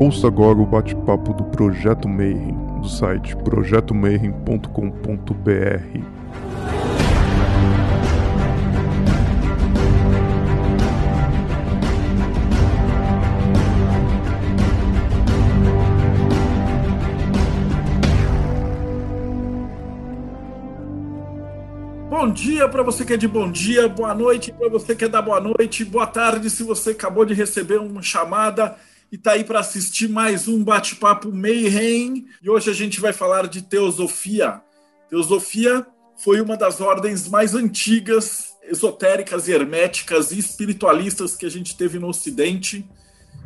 Ouça agora o bate-papo do Projeto Mayhem, do site projetomayhem.com.br. Bom dia para você que é de bom dia, boa noite para você que é da boa noite, boa tarde se você acabou de receber uma chamada e está aí para assistir mais um bate-papo Mayhem. E hoje a gente vai falar de teosofia. Teosofia foi uma das ordens mais antigas, esotéricas herméticas e espiritualistas que a gente teve no Ocidente.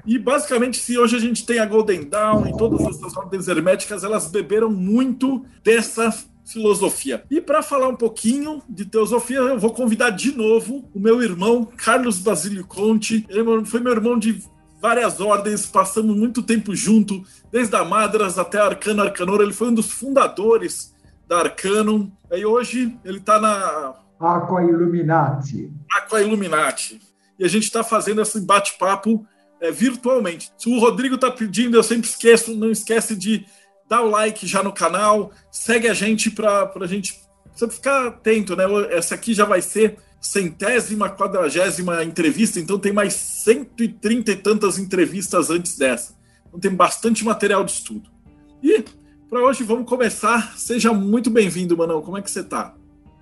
E basicamente, se hoje a gente tem a Golden Dawn e todas essas ordens herméticas, elas beberam muito dessa filosofia. E para falar um pouquinho de teosofia, eu vou convidar de novo o meu irmão Carlos Basílio Conte. Ele foi meu irmão de várias ordens, passamos muito tempo junto, desde a Madras até a Arcano Arcanor. Ele foi um dos fundadores da Arcanum. E hoje ele está na. Aqua Illuminati. Aqua Illuminati. E a gente está fazendo esse bate-papo é, virtualmente. Se o Rodrigo está pedindo, eu sempre esqueço, não esquece de dar o like já no canal, segue a gente para a gente sempre ficar atento, né? Essa aqui já vai ser centésima, quadragésima entrevista, então tem mais 130 e tantas entrevistas antes dessa. Então tem bastante material de estudo. E para hoje vamos começar. Seja muito bem-vindo, Manão. Como é que você está?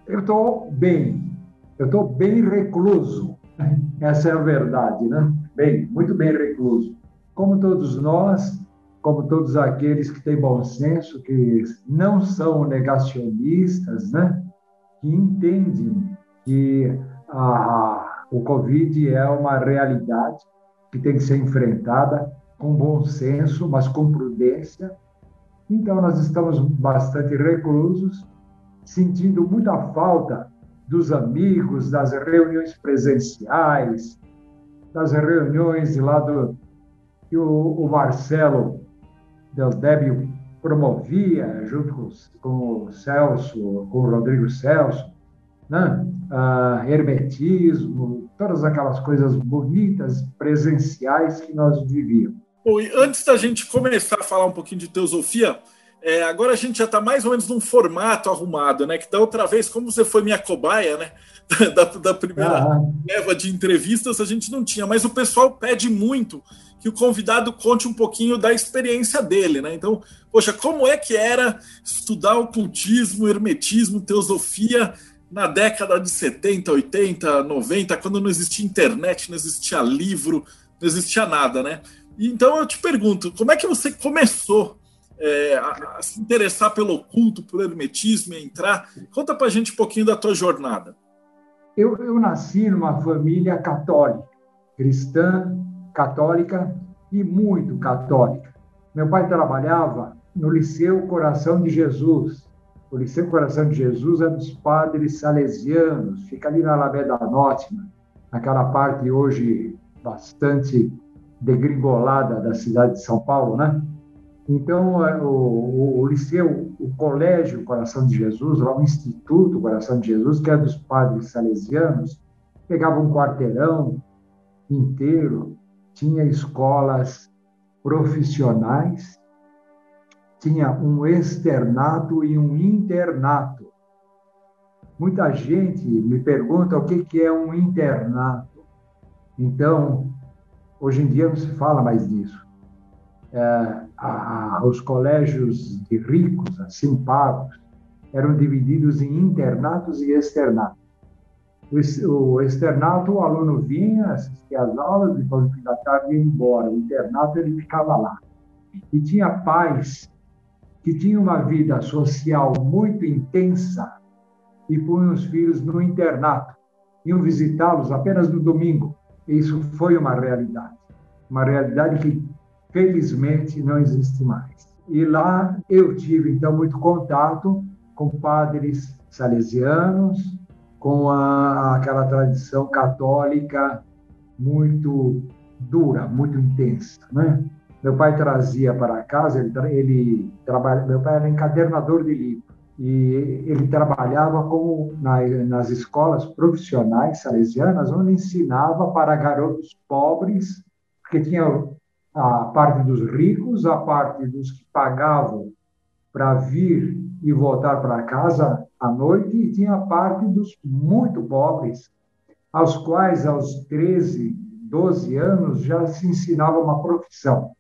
Eu estou bem. Eu estou bem recluso. Essa é a verdade, né? Bem, muito bem recluso. Como todos nós, como todos aqueles que têm bom senso, que não são negacionistas, né? Que entendem que a, o Covid é uma realidade que tem que ser enfrentada com bom senso, mas com prudência. Então, nós estamos bastante reclusos, sentindo muita falta dos amigos, das reuniões presenciais, das reuniões lá do que o, o Marcelo Del Débio promovia junto com, com o Celso, com o Rodrigo Celso, né? Uh, hermetismo, todas aquelas coisas bonitas, presenciais que nós vivíamos. Bom, e antes da gente começar a falar um pouquinho de teosofia, é, agora a gente já está mais ou menos num formato arrumado, né? Que da outra vez, como você foi minha cobaia, né? Da, da primeira ah. leva de entrevistas, a gente não tinha, mas o pessoal pede muito que o convidado conte um pouquinho da experiência dele, né? Então, poxa, como é que era estudar ocultismo, hermetismo, teosofia na década de 70, 80, 90, quando não existia internet, não existia livro, não existia nada, né? Então eu te pergunto, como é que você começou é, a, a, se interessar pelo oculto, pelo hermetismo, entrar? Conta pra gente um pouquinho da tua jornada. Eu, eu nasci numa família católica, cristã, católica e muito católica. Meu pai trabalhava no Liceu Coração de Jesus, o Liceu Coração de Jesus é dos padres salesianos, fica ali na Alameda Norte, naquela parte hoje bastante degringolada da cidade de São Paulo, né? Então, é, o, o, o, liceu, o Colégio Coração de Jesus, lá o Instituto Coração de Jesus, que é dos padres salesianos, pegava um quarteirão inteiro, tinha escolas profissionais tinha um externato e um internato. Muita gente me pergunta o que é um internato. Então, hoje em dia não se fala mais disso. É, a, a, os colégios de ricos, assim pagos, eram divididos em internatos e externatos. O, o externato, o aluno vinha, assistia às aulas, depois da tarde ia embora. O internato, ele ficava lá. E tinha pais que tinha uma vida social muito intensa e punham os filhos no internato. Iam visitá-los apenas no domingo. Isso foi uma realidade. Uma realidade que, felizmente, não existe mais. E lá eu tive, então, muito contato com padres salesianos, com a, aquela tradição católica muito dura, muito intensa, né? Meu pai trazia para casa, ele, ele trabalha, meu pai era encadernador de livro e ele trabalhava como na, nas escolas profissionais salesianas, onde ensinava para garotos pobres, porque tinha a parte dos ricos, a parte dos que pagavam para vir e voltar para casa à noite, e tinha a parte dos muito pobres, aos quais, aos 13, 12 anos, já se ensinava uma profissão.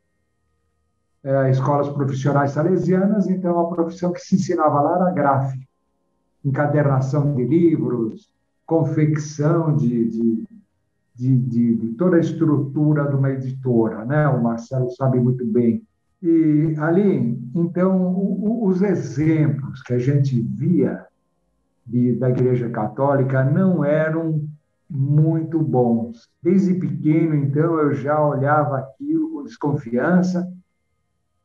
É, escolas profissionais salesianas, então a profissão que se ensinava lá era gráfica, encadernação de livros, confecção de, de, de, de, de toda a estrutura de uma editora, né? O Marcelo sabe muito bem. E ali, então, os exemplos que a gente via de, da Igreja Católica não eram muito bons. Desde pequeno, então, eu já olhava aquilo com desconfiança.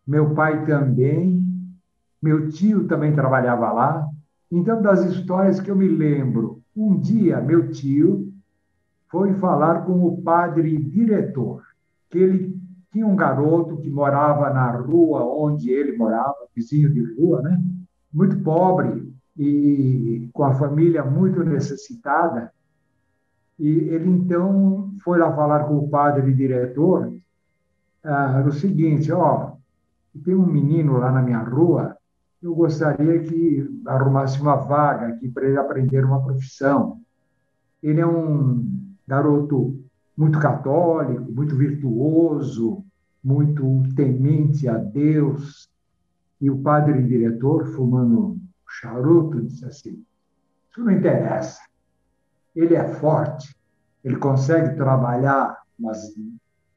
Meu pai também, meu tio também trabalhava lá. Então, das histórias que eu me lembro, um dia meu tio foi falar com o padre diretor, que ele tinha um garoto que morava na rua onde ele morava, vizinho de rua, né? Muito pobre e com a família muito necessitada. E ele então foi lá falar com o padre diretor ah, o seguinte, ó, tem um menino lá na minha rua, eu gostaria que arrumasse uma vaga aqui para ele aprender uma profissão. Ele é um garoto muito católico, muito virtuoso, muito temente a Deus. E o padre diretor, fumando charuto, disse assim: Isso não interessa. Ele é forte, ele consegue trabalhar umas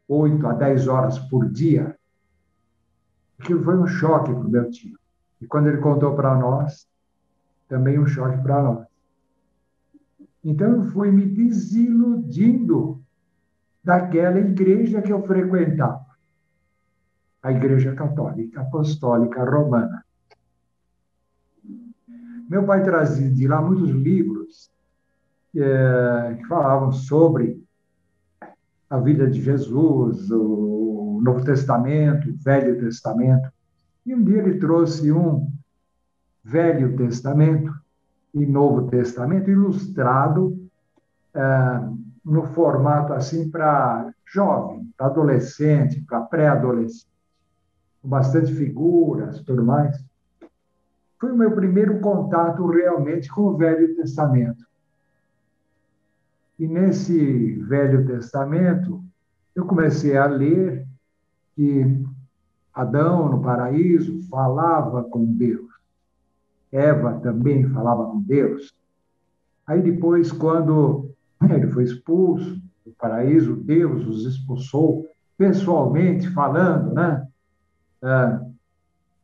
oito a dez horas por dia. Aquilo foi um choque para o meu tio. E quando ele contou para nós, também um choque para nós. Então eu fui me desiludindo daquela igreja que eu frequentava, a Igreja Católica Apostólica Romana. Meu pai trazia de lá muitos livros é, que falavam sobre a vida de Jesus, o Novo Testamento, Velho Testamento. E um dia ele trouxe um Velho Testamento e Novo Testamento ilustrado é, no formato assim para jovem, para adolescente, para pré-adolescente, com bastante figuras, tudo mais. Foi o meu primeiro contato realmente com o Velho Testamento. E nesse Velho Testamento, eu comecei a ler que Adão, no paraíso, falava com Deus. Eva também falava com Deus. Aí depois, quando ele foi expulso do paraíso, Deus os expulsou pessoalmente falando, né? Ah,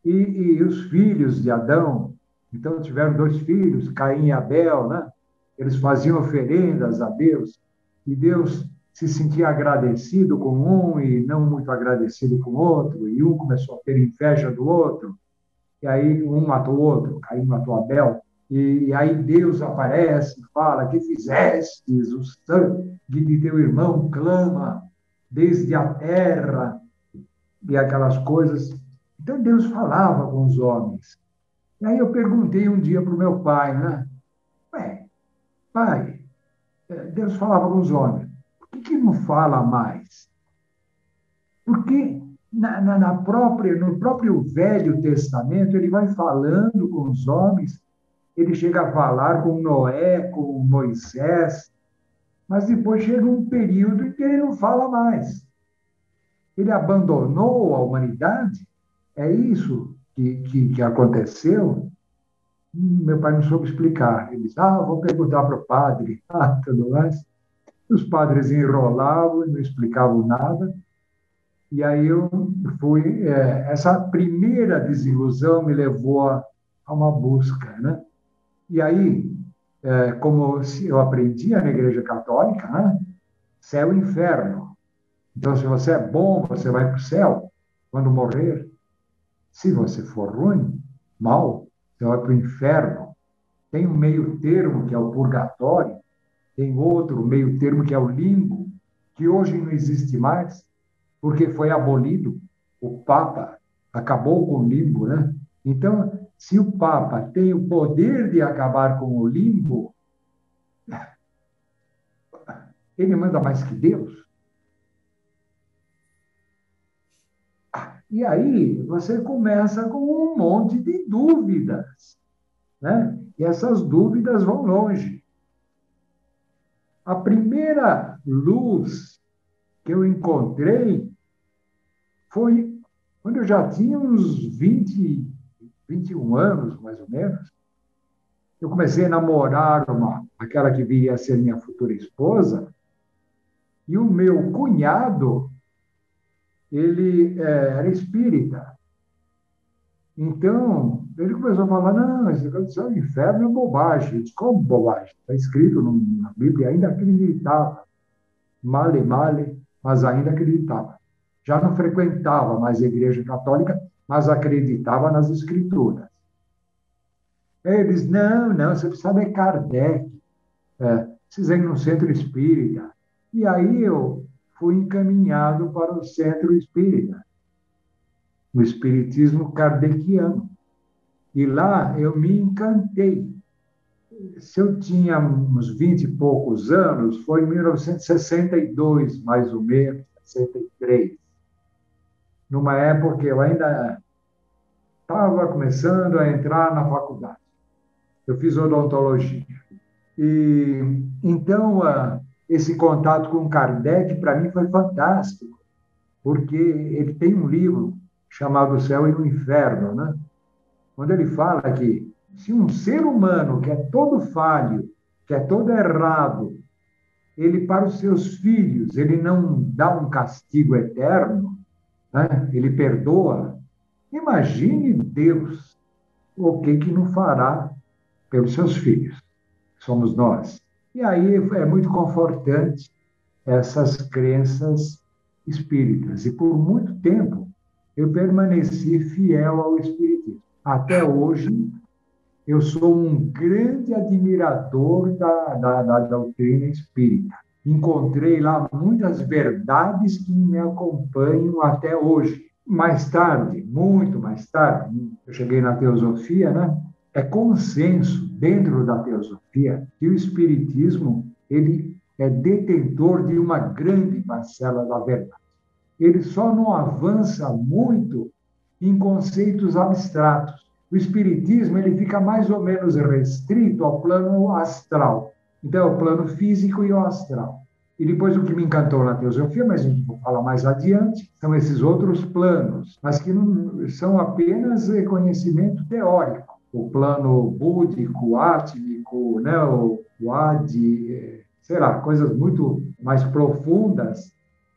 e, e, os filhos de Adão, então tiveram dois filhos, Caim e Abel, né? Eles faziam oferendas a Deus e Deus se sentia agradecido com um e não muito agradecido com o outro, e um começou a ter inveja do outro, e aí um matou o outro, Caim matou Abel, e, e aí Deus aparece fala: Que fizestes? O sangue de teu irmão clama desde a terra, e aquelas coisas. Então Deus falava com os homens. E aí eu perguntei um dia para o meu pai, né? Ué, pai, eh, Deus falava com os homens, por que, não fala mais? Porque na, na, na, própria, no próprio Velho Testamento, ele vai falando com os homens, ele chega a falar com Noé, com Moisés, mas depois chega um período em que ele não fala mais. Ele abandonou a humanidade? É isso que, que, que aconteceu? Meu pai não soube explicar. Ele disse: Ah, vou perguntar para o padre. Ah, tudo mais. Os padres enrolavam e não explicavam nada. E aí eu fui. É, essa primeira desilusão me levou a, a uma busca, né? E aí, é, como eu aprendia na Igreja Católica, né? céu e inferno. Então, se você é bom, você vai para o céu quando morrer. Se você for ruim, mal, você vai para o inferno. Tem um meio termo que é o purgatório, tem outro meio termo que é o limbo, que hoje não existe mais, porque foi abolido. O Papa acabou com o limbo, né? Então, se o Papa tem o poder de acabar com o limbo, ele manda mais que Deus. E aí você começa com um monte de dúvidas, né? E essas dúvidas vão longe. A primeira luz que eu encontrei foi quando eu já tinha uns 20, 21 anos, mais ou menos. Eu comecei a namorar uma, aquela que viria a ser minha futura esposa, e o meu cunhado, ele é, era espírita. Então, ele começou a falar: não, esse negócio do inferno é bobagem. Disse: como bobagem? Está escrito na Bíblia, ainda acreditava. Male, male, mas ainda acreditava. Já não frequentava mais a Igreja Católica, mas acreditava nas Escrituras. Eles: não, não, você precisa é Kardec. É, ir no centro espírita. E aí eu fui encaminhado para o centro espírita, o espiritismo kardeciano. E lá eu me encantei. Se eu tinha uns 20 e poucos anos, foi em 1962, mais ou menos, 63. Numa época que eu ainda estava começando a entrar na faculdade. Eu fiz odontologia. E então esse contato com Kardec para mim foi fantástico, porque ele tem um livro chamado O Céu e o Inferno, né? Quando ele fala que se um ser humano que é todo falho, que é todo errado, ele para os seus filhos, ele não dá um castigo eterno, né? ele perdoa, imagine Deus o que que não fará pelos seus filhos. Somos nós. E aí é muito confortante essas crenças espíritas. E por muito tempo eu permaneci fiel ao espiritismo. Até hoje, eu sou um grande admirador da, da, da doutrina espírita. Encontrei lá muitas verdades que me acompanham até hoje. Mais tarde, muito mais tarde, eu cheguei na teosofia, né? É consenso dentro da teosofia que o espiritismo ele é detentor de uma grande parcela da verdade. Ele só não avança muito em conceitos abstratos. O espiritismo ele fica mais ou menos restrito ao plano astral. Então, é o plano físico e o astral. E depois o que me encantou na teosofia, mas a gente vai falar mais adiante, são esses outros planos, mas que não são apenas conhecimento teórico. O plano búdico, átmico, né, o, o adi, eh, sei lá, coisas muito mais profundas,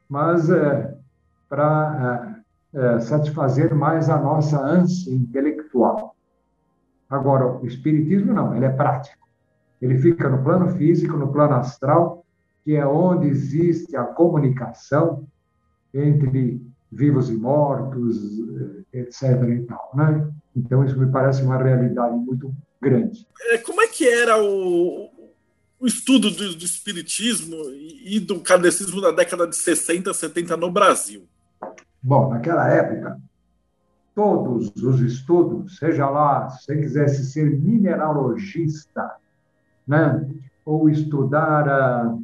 mas é, para é, satisfazer mais a nossa ânsia intelectual. Agora, o espiritismo não, ele é prático. Ele fica no plano físico, no plano astral, que é onde existe a comunicação entre vivos e mortos, etc. E tal, né? Então, isso me parece uma realidade muito grande. É, como é que era o, o estudo do, do espiritismo e do kardecismo da década de 60, 70 no Brasil? Bom, naquela época, todos os estudos, seja lá, se você quisesse ser mineralogista, né, ou estudar ah,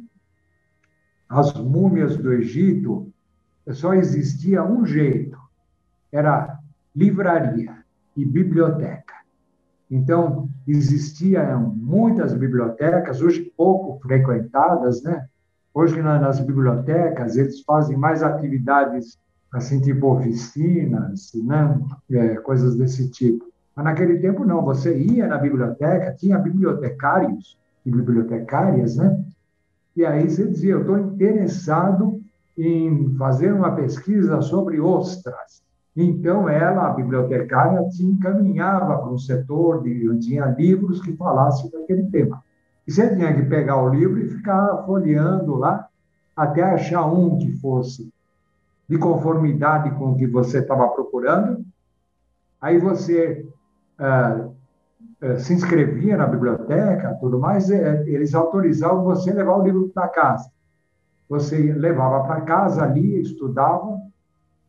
as múmias do Egito, só existia um jeito: era livraria e biblioteca. Então, existiam muitas bibliotecas, hoje pouco frequentadas, né? Hoje, nas bibliotecas, eles fazem mais atividades assim, tipo oficinas, né? É, coisas desse tipo. Mas naquele tempo, não. Você ia na biblioteca, tinha bibliotecários e bibliotecárias, né? E aí você dizia, eu estou interessado em fazer uma pesquisa sobre ostras. Então, ela, a bibliotecária, te encaminhava para um setor de onde tinha livros que falassem daquele tema. E você tinha que pegar o livro e ficar folheando lá até achar um que fosse de conformidade com o que você estava procurando. Aí você ah, ah, se inscrevia na biblioteca, tudo mais, é, eles autorizavam você levar o livro para casa. Você levava para casa, ali, estudava,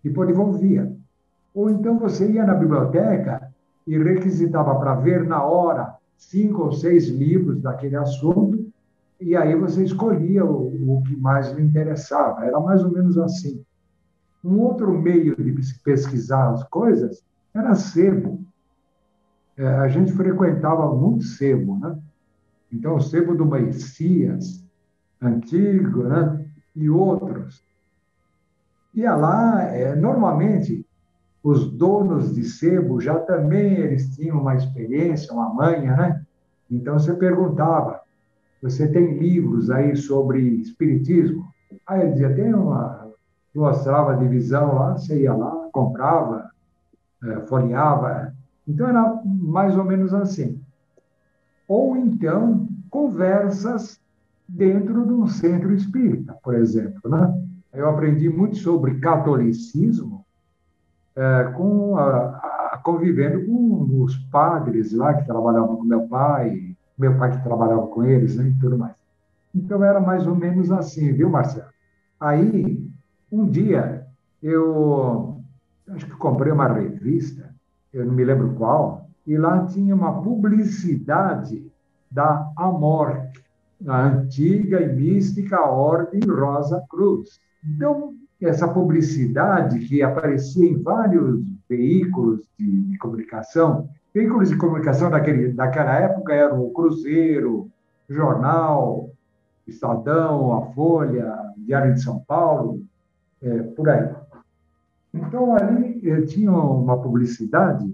depois devolvia. Ou então você ia na biblioteca e requisitava para ver na hora cinco ou seis livros daquele assunto, e aí você escolhia o, o que mais lhe interessava. Era mais ou menos assim. Um outro meio de pesquisar as coisas era sebo. É, a gente frequentava muito sebo, né? Então, o sebo do Messias, antigo, né? E outros. Ia lá, é, normalmente, os donos de sebo já também eles tinham uma experiência, uma manha, né? Então, você perguntava, você tem livros aí sobre espiritismo? Aí ele dizia, tem uma, mostrava a divisão lá, você ia lá, comprava, é, folheava. Então era mais ou menos assim. Ou então conversas dentro de um centro espírita, por exemplo. Né? Eu aprendi muito sobre catolicismo é, com a, a, convivendo com os padres lá que trabalhavam com meu pai, meu pai que trabalhava com eles, né, e tudo mais. Então era mais ou menos assim, viu, Marcelo? Aí um dia, eu acho que comprei uma revista, eu não me lembro qual, e lá tinha uma publicidade da Amor, a antiga e mística Ordem Rosa Cruz. Então, essa publicidade que aparecia em vários veículos de, de comunicação, veículos de comunicação daquele, daquela época eram o Cruzeiro, Jornal, Estadão, a Folha, Diário de São Paulo, é, por aí. Então, ali eh, tinha uma publicidade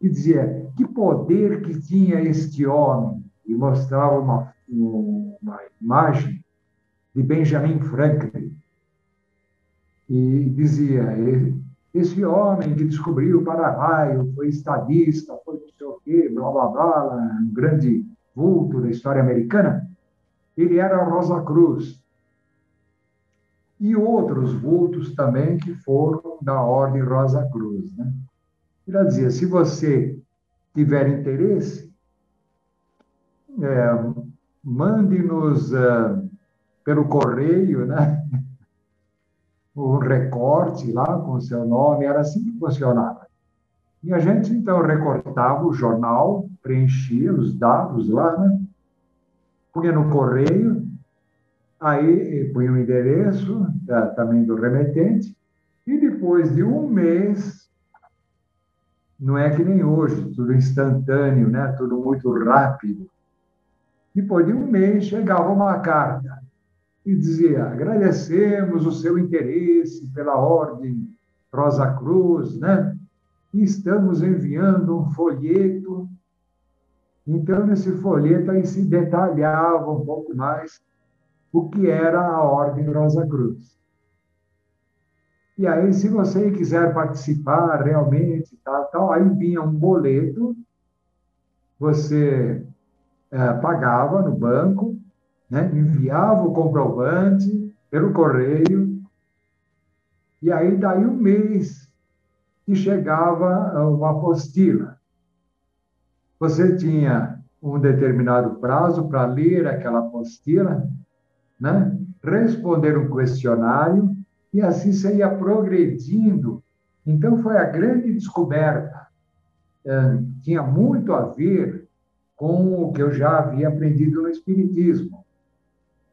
que dizia que poder que tinha este homem, e mostrava uma, uma imagem de Benjamin Franklin. E dizia, esse homem que descobriu o para-raio, foi estadista, foi não sei o quê, blá, blá, blá, um grande vulto da história americana, ele era Rosa Cruz, e outros vultos também que foram da Ordem Rosa Cruz. Né? Ele dizia: se você tiver interesse, é, mande-nos é, pelo correio, né? um recorte lá com o seu nome, era assim que funcionava. E a gente, então, recortava o jornal, preenchia os dados lá, né? punha no correio, Aí põe o endereço da, também do remetente, e depois de um mês, não é que nem hoje, tudo instantâneo, né? tudo muito rápido. Depois de um mês, chegava uma carta e dizia: agradecemos o seu interesse pela Ordem Rosa Cruz, né? E estamos enviando um folheto. Então, nesse folheto aí se detalhava um pouco mais o que era a Ordem Rosa Cruz. E aí, se você quiser participar realmente, tal, tal, aí vinha um boleto, você é, pagava no banco, né, enviava o comprovante pelo correio, e aí, daí um mês, que chegava uma apostila. Você tinha um determinado prazo para ler aquela apostila, né? responder um questionário e assim você ia progredindo. Então, foi a grande descoberta. É, tinha muito a ver com o que eu já havia aprendido no Espiritismo.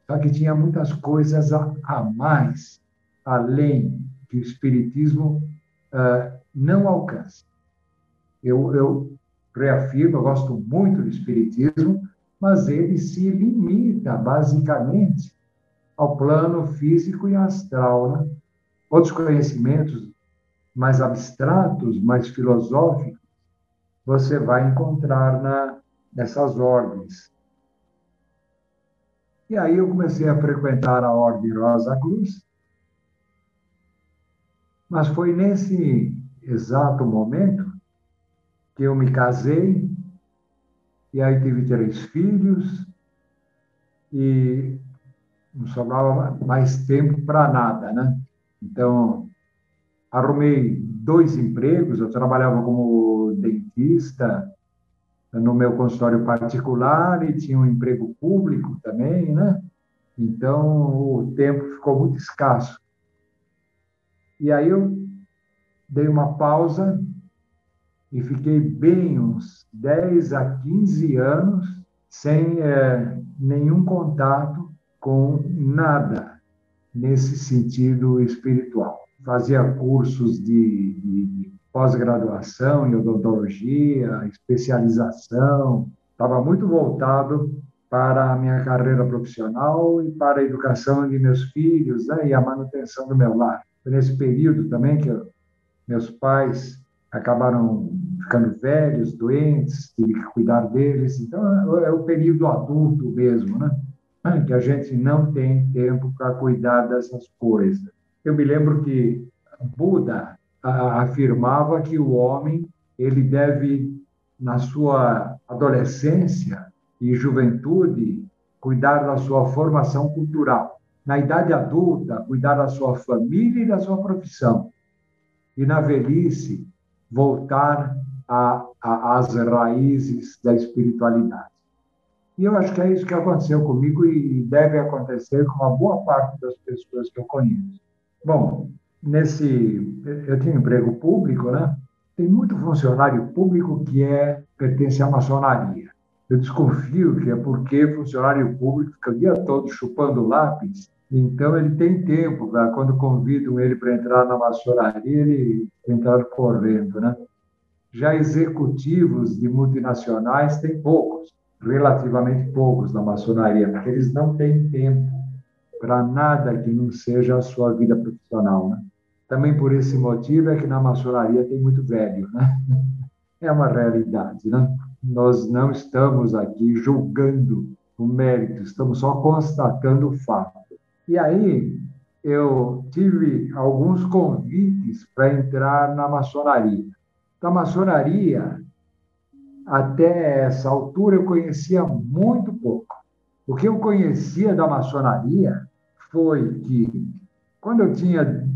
Só que tinha muitas coisas a, a mais, além que o Espiritismo uh, não alcança. Eu, eu reafirmo, eu gosto muito do Espiritismo, mas ele se limita, basicamente, ao plano físico e astral. Né? Outros conhecimentos mais abstratos, mais filosóficos, você vai encontrar na, nessas ordens. E aí eu comecei a frequentar a Ordem Rosa Cruz, mas foi nesse exato momento que eu me casei, e aí tive três filhos, e não sobrava mais tempo para nada, né? Então, arrumei dois empregos, eu trabalhava como dentista no meu consultório particular e tinha um emprego público também, né? Então, o tempo ficou muito escasso. E aí eu dei uma pausa e fiquei bem uns 10 a 15 anos sem é, nenhum contato com nada nesse sentido espiritual. fazia cursos de, de pós-graduação em odontologia, especialização, estava muito voltado para a minha carreira profissional e para a educação de meus filhos né, e a manutenção do meu lar. Foi nesse período também que eu, meus pais acabaram ficando velhos, doentes, tive que cuidar deles. Então, é o período adulto mesmo, né? Que a gente não tem tempo para cuidar dessas coisas. Eu me lembro que Buda afirmava que o homem ele deve na sua adolescência e juventude cuidar da sua formação cultural, na idade adulta cuidar da sua família e da sua profissão, e na velhice voltar às raízes da espiritualidade. E eu acho que é isso que aconteceu comigo e deve acontecer com uma boa parte das pessoas que eu conheço. Bom, nesse eu tinha emprego público, né? Tem muito funcionário público que é pertence à maçonaria. Eu desconfio que é porque funcionário público fica o dia todo chupando lápis, então ele tem tempo para quando convidam ele para entrar na maçonaria, ele entrar correndo, né? Já executivos de multinacionais tem poucos, relativamente poucos na maçonaria, porque eles não têm tempo para nada que não seja a sua vida profissional, né? Também por esse motivo é que na maçonaria tem muito velho, né? É uma realidade, né? Nós não estamos aqui julgando o mérito, estamos só constatando o fato. E aí eu tive alguns convites para entrar na maçonaria. Da maçonaria, até essa altura, eu conhecia muito pouco. O que eu conhecia da maçonaria foi que, quando eu tinha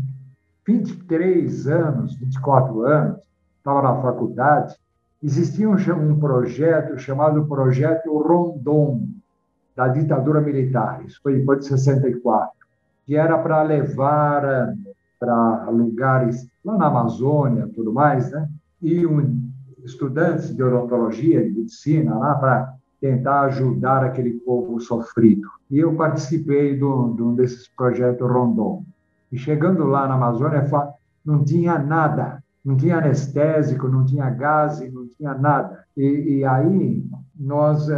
23 anos, 24 anos, estava na faculdade, existia um, um projeto chamado Projeto Rondon, da ditadura militar, isso foi depois de 64, que era para levar eh, para lugares lá na Amazônia, tudo mais, né? E um, estudantes de odontologia, de medicina, lá para tentar ajudar aquele povo sofrido. E eu participei de um desses projetos Rondon. E chegando lá na Amazônia, não tinha nada, não tinha anestésico, não tinha gás, não tinha nada. E, e aí, nós,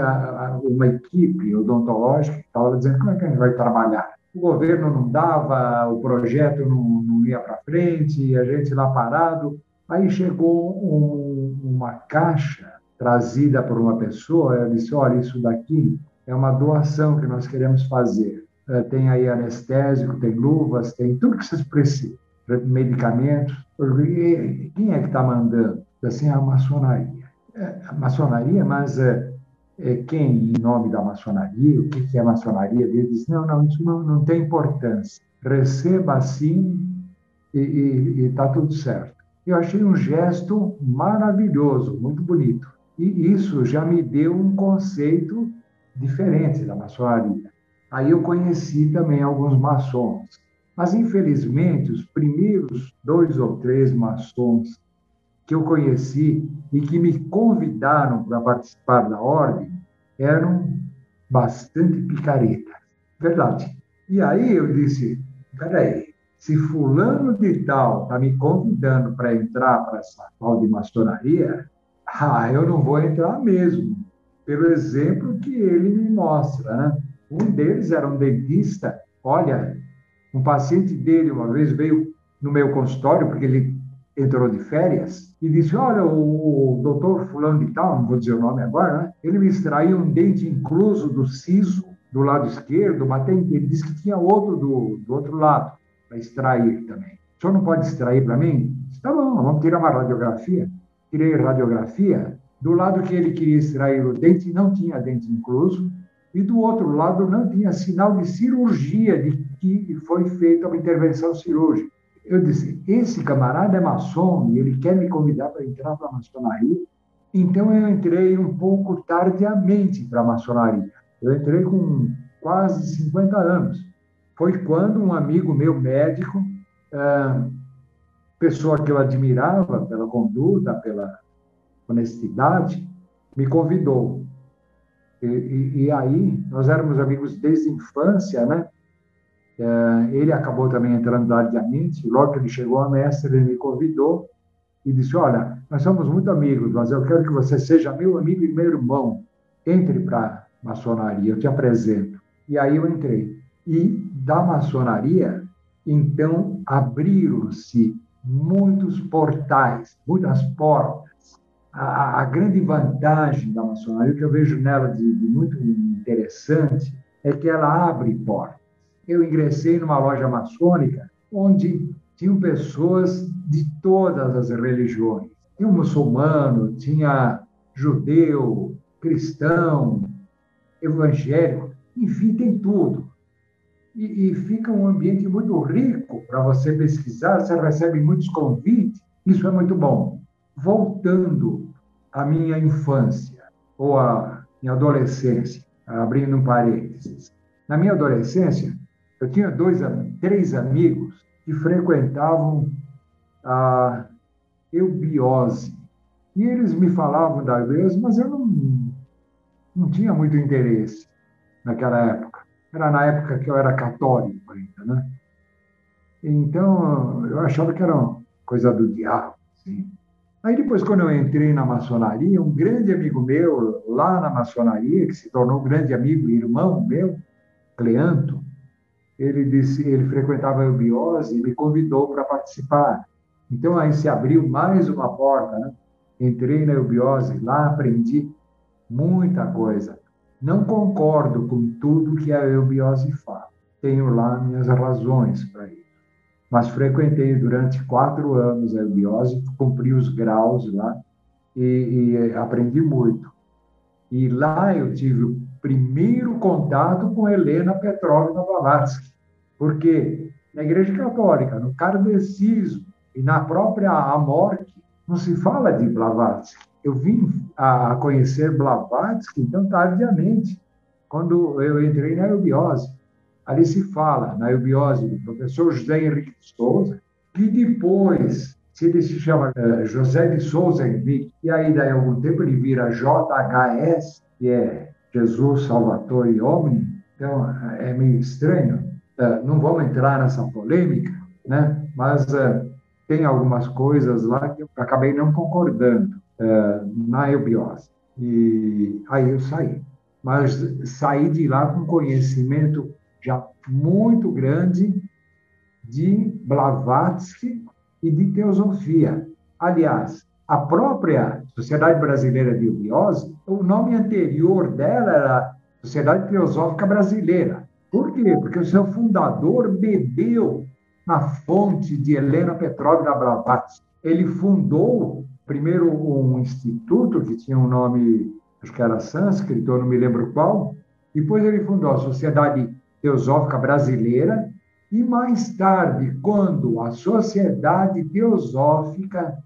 uma equipe odontológica, estava dizendo como é que a gente vai trabalhar. O governo não dava, o projeto não, não ia para frente, a gente lá parado. Aí chegou um, uma caixa trazida por uma pessoa, ela disse, olha, isso daqui é uma doação que nós queremos fazer. É, tem aí anestésico, tem luvas, tem tudo que vocês precisam, medicamentos. Quem é que está mandando? Assim, a maçonaria. É, a maçonaria, mas é, é, quem, em nome da maçonaria, o que, é maçonaria? Ele diz, não, não, isso não, não tem importância. Receba assim e está tudo certo. Eu achei um gesto maravilhoso, muito bonito. E isso já me deu um conceito diferente da maçonaria. Aí eu conheci também alguns maçons. Mas, infelizmente, os primeiros dois ou três maçons que eu conheci e que me convidaram para participar da ordem eram bastante picaretas. Verdade. E aí eu disse: peraí, se fulano de tal está me convidando para entrar para essa tal de maçonaria, ah, eu não vou entrar mesmo, pelo exemplo que ele me mostra, né? Um deles era um dentista. Olha, um paciente dele uma vez veio no meu consultório, porque ele entrou de férias, e disse: Olha, o, o doutor Fulano de Tal, não vou dizer o nome agora, né? ele me extraiu um dente incluso do siso do lado esquerdo, mas tem, ele disse que tinha outro do, do outro lado para extrair também. O senhor não pode extrair para mim? Tá bom, vamos tirar uma radiografia. Tirei radiografia. Do lado que ele queria extrair o dente, não tinha dente incluso, e do outro lado não tinha sinal de cirurgia, de que foi feita uma intervenção cirúrgica. Eu disse: esse camarada é maçom e ele quer me convidar para entrar para a maçonaria. Então eu entrei um pouco tardiamente para a maçonaria. Eu entrei com quase 50 anos. Foi quando um amigo meu médico, pessoa que eu admirava pela conduta, pela honestidade, me convidou. E, e, e, aí, nós éramos amigos desde a infância, né? Ele acabou também entrando na área de ambiente. Logo que ele chegou a mestre, ele me convidou e disse: Olha, nós somos muito amigos, mas eu quero que você seja meu amigo e meu irmão. Entre para maçonaria, eu te apresento. E aí eu entrei. E da maçonaria, então, abriram-se muitos portais, muitas portas. A, a, grande vantagem da maçonaria, que eu vejo nela de, de muito interessante, é que ela abre portas. Eu ingressei numa loja maçônica onde tinham pessoas de todas as religiões. Tinha um muçulmano, tinha judeu, cristão, evangélico, enfim, tem tudo. E, e fica um ambiente muito rico para você pesquisar, você recebe muitos convites, isso é muito bom. Voltando à minha infância, ou à minha adolescência, abrindo um parênteses. Na minha adolescência, eu tinha dois, três amigos que frequentavam a eubiose. E eles me falavam da eubiose, mas eu não, não tinha muito interesse naquela época. Era na época que eu era católico ainda, né? Então, eu achava que era coisa do diabo. Assim. Aí depois, quando eu entrei na maçonaria, um grande amigo meu, lá na maçonaria, que se tornou um grande amigo e irmão meu, Cleanto, ele disse, ele frequentava a eubiose e me convidou para participar. Então aí se abriu mais uma porta, né? Entrei na eubiose, lá aprendi muita coisa. Não concordo com tudo que a eubiose fala. Tenho lá minhas razões para isso. Mas frequentei durante quatro anos a eubiose, cumpri os graus lá e, e aprendi muito. E lá eu tive o primeiro contato com Helena Petrovna Blavatsky, porque na Igreja Católica, no kardecismo e na própria Amorque, não se fala de Blavatsky. Eu vim a conhecer Blavatsky, então, tardiamente, quando eu entrei na eubiose. Ali se fala, na eubiose, do professor José Henrique de Souza, que depois, se ele se chama uh, José de Souza Henrique, e aí daí algum tempo ele vira JHS, que é Jesus Salvatore Homem, então é meio estranho. Uh, não vamos entrar nessa polêmica, né? mas tem algumas coisas lá que eu acabei não concordando uh, na eubiose. E aí eu saí. Mas saí de lá com conhecimento já muito grande de Blavatsky e de teosofia. Aliás, a própria Sociedade Brasileira de Eubiose, o nome anterior dela era Sociedade Teosófica Brasileira. Por quê? Porque o seu fundador bebeu na fonte de Helena Petrovna Blavatsky. Ele fundou primeiro um instituto que tinha um nome, acho que era sânscrito, não me lembro qual. Depois ele fundou a Sociedade Teosófica Brasileira e mais tarde, quando a Sociedade Teosófica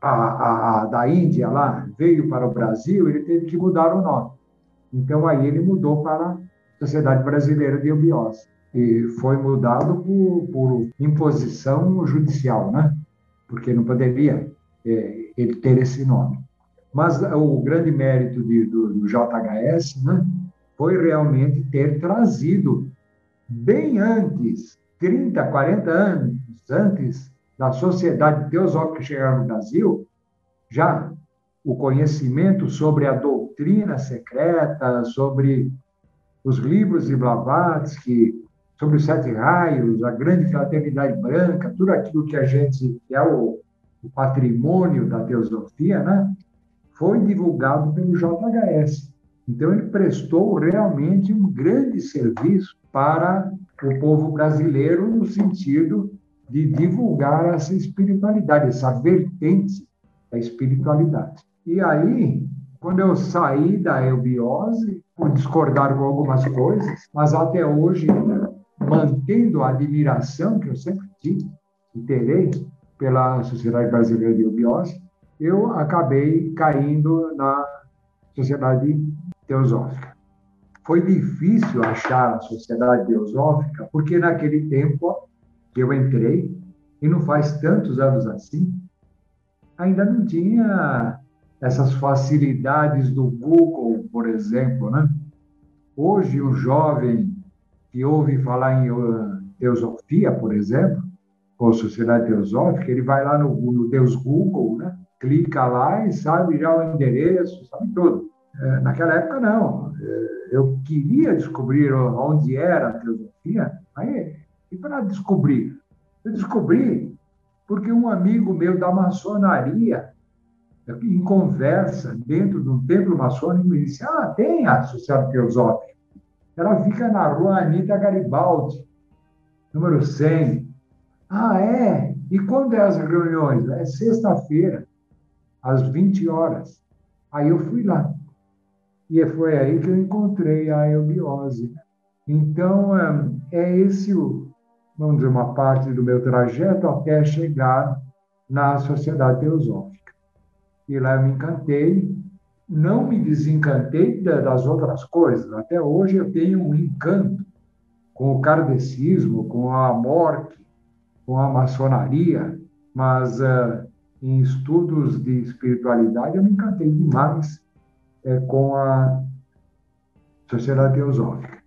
a, a, a, da Índia lá veio para o Brasil, ele teve que mudar o nome. Então aí ele mudou para Sociedade Brasileira de Eubiose e foi mudado por, por imposição judicial, né? Porque não poderia é, ele ter esse nome. Mas o grande mérito de, do, do, JHS né, foi realmente ter trazido, bem antes, 30, 40 anos antes da sociedade teosófica chegar no Brasil, já o conhecimento sobre a doutrina secreta, sobre os livros de Blavatsky, sobre os sete raios, a grande fraternidade branca, tudo aquilo que a gente que é o, o patrimônio da teosofia, né? Foi divulgado pelo JHS. Então ele prestou realmente um grande serviço para o povo brasileiro no sentido de divulgar essa espiritualidade, essa vertente da espiritualidade. E aí, quando eu saí da eubiose, por discordar com algumas coisas, mas até hoje mantendo a admiração que eu sempre tive e terei pela Sociedade Brasileira de Eubiose, eu acabei caindo na Sociedade Teosófica. Foi difícil achar a Sociedade Teosófica, porque naquele tempo que eu entrei, e não faz tantos anos assim, ainda não tinha essas facilidades do Google, por exemplo, né? Hoje, o jovem que ouve falar em teosofia, por exemplo, ou sociedade teosófica, ele vai lá no, no Deus Google, né? clica lá e sabe já o endereço, sabe tudo. É, naquela época, não. É, eu queria descobrir onde era a teosofia, aí, e para descobrir? Eu descobri porque um amigo meu da maçonaria, em conversa, dentro de um templo maçônico, me disse: Ah, tem a Sociedade Teosófica. Ela fica na rua Anitta Garibaldi, número 100. Ah, é? E quando é as reuniões? É sexta-feira, às 20 horas. Aí eu fui lá. E foi aí que eu encontrei a eubiose. Então, é, é esse vamos dizer, uma parte do meu trajeto até chegar na Sociedade Teosófica. E lá eu me encantei, não me desencantei das outras coisas. Até hoje eu tenho um encanto com o kardecismo, com a morte, com a maçonaria, mas uh, em estudos de espiritualidade eu me encantei demais uh, com a Sociedade Teosófica.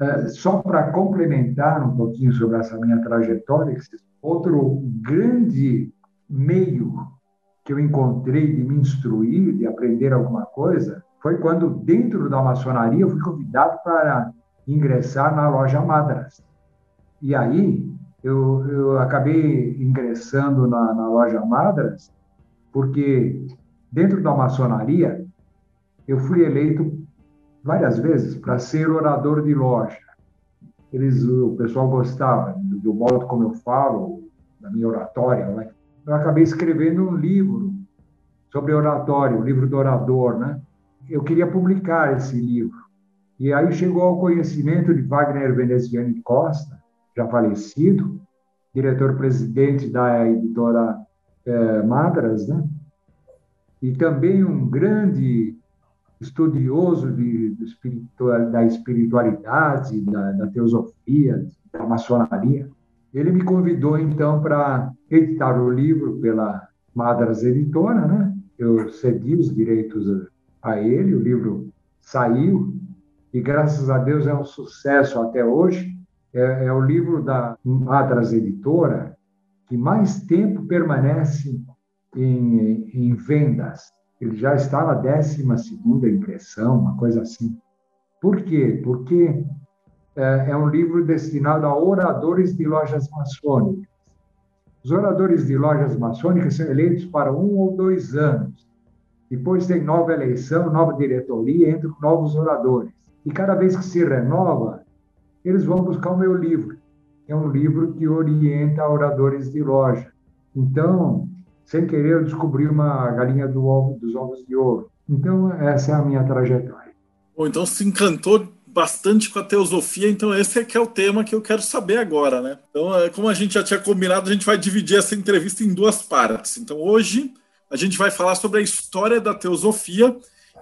Uh, só para complementar um pouquinho sobre essa minha trajetória, outro grande meio que eu encontrei de me instruir, de aprender alguma coisa, foi quando, dentro da maçonaria, eu fui convidado para ingressar na loja Madras. E aí, eu, eu acabei ingressando na, na loja Madras, porque, dentro da maçonaria, eu fui eleito várias vezes para ser orador de loja. Eles, o pessoal gostava do, do modo como eu falo, da minha oratória, né? eu acabei escrevendo um livro sobre oratório, o livro do orador, né? Eu queria publicar esse livro. E aí chegou ao conhecimento de Wagner Veneziani Costa, já falecido, diretor-presidente da editora é, Madras, né? E também um grande estudioso de, espiritual, da espiritualidade, da, da teosofia, da maçonaria. Ele me convidou, então, para editar o livro pela Madras Editora, né? Eu cedi os direitos a ele, o livro saiu, e graças a Deus é um sucesso até hoje. É, é o livro da Madras Editora que mais tempo permanece em, em vendas. Ele já está na 12 impressão, uma coisa assim. Por quê? Porque é, é um livro destinado a oradores de lojas maçônicas. Os oradores de lojas maçônicas são eleitos para um ou dois anos. Depois tem nova eleição, nova diretoria, entre novos oradores. E cada vez que se renova, eles vão buscar o meu livro. É um livro que orienta oradores de loja. Então, sem querer, eu descobri uma galinha do ovo, dos ovos de ouro. Então, essa é a minha trajetória. Bom, então se encantou bastante com a teosofia, então esse é que é o tema que eu quero saber agora, né? Então, é, como a gente já tinha combinado, a gente vai dividir essa entrevista em duas partes. Então, hoje a gente vai falar sobre a história da teosofia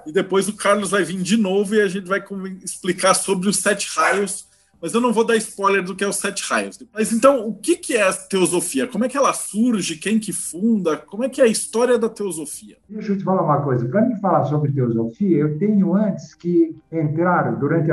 e depois o Carlos vai vir de novo e a gente vai explicar sobre os sete raios mas eu não vou dar spoiler do que é os sete raios. Mas então, o que, que é a teosofia? Como é que ela surge? Quem que funda? Como é que é a história da teosofia? Deixa eu te falar uma coisa. Para mim falar sobre teosofia, eu tenho antes que entrar, durante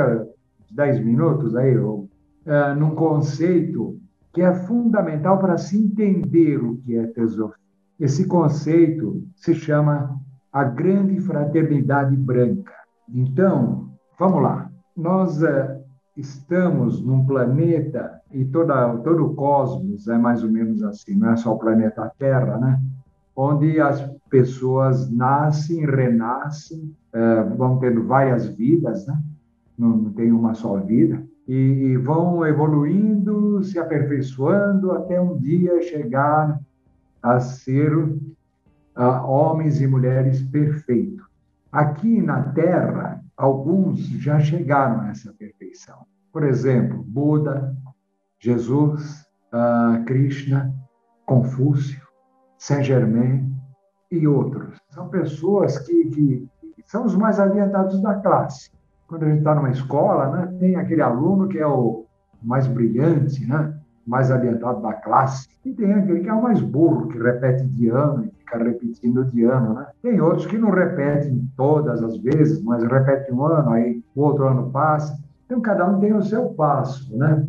dez minutos aí, eu, é, num conceito que é fundamental para se entender o que é teosofia. Esse conceito se chama a grande fraternidade branca. Então, vamos lá. Nós é, estamos num planeta, e toda, todo o cosmos é mais ou menos assim, não é só o planeta Terra, né? onde as pessoas nascem, renascem, é, vão tendo várias vidas, né? não, não tem uma só vida, e, vão evoluindo, se aperfeiçoando até um dia chegar a ser homens e mulheres perfeitos. Aqui na Terra, alguns já chegaram a essa perfeição. Por exemplo, Buda, Jesus, uh, Krishna, Confúcio, Saint-Germain e outros. São pessoas que, que, são os mais adiantados da classe. Quando a gente está numa escola, né, tem aquele aluno que é o mais brilhante, né, mais adiantado da classe, e tem aquele que é o mais burro, que repete de ano e fica repetindo de ano. Né? Tem outros que não repetem todas as vezes, mas repetem um ano, aí o outro ano passa. Então, cada um tem o seu passo, né?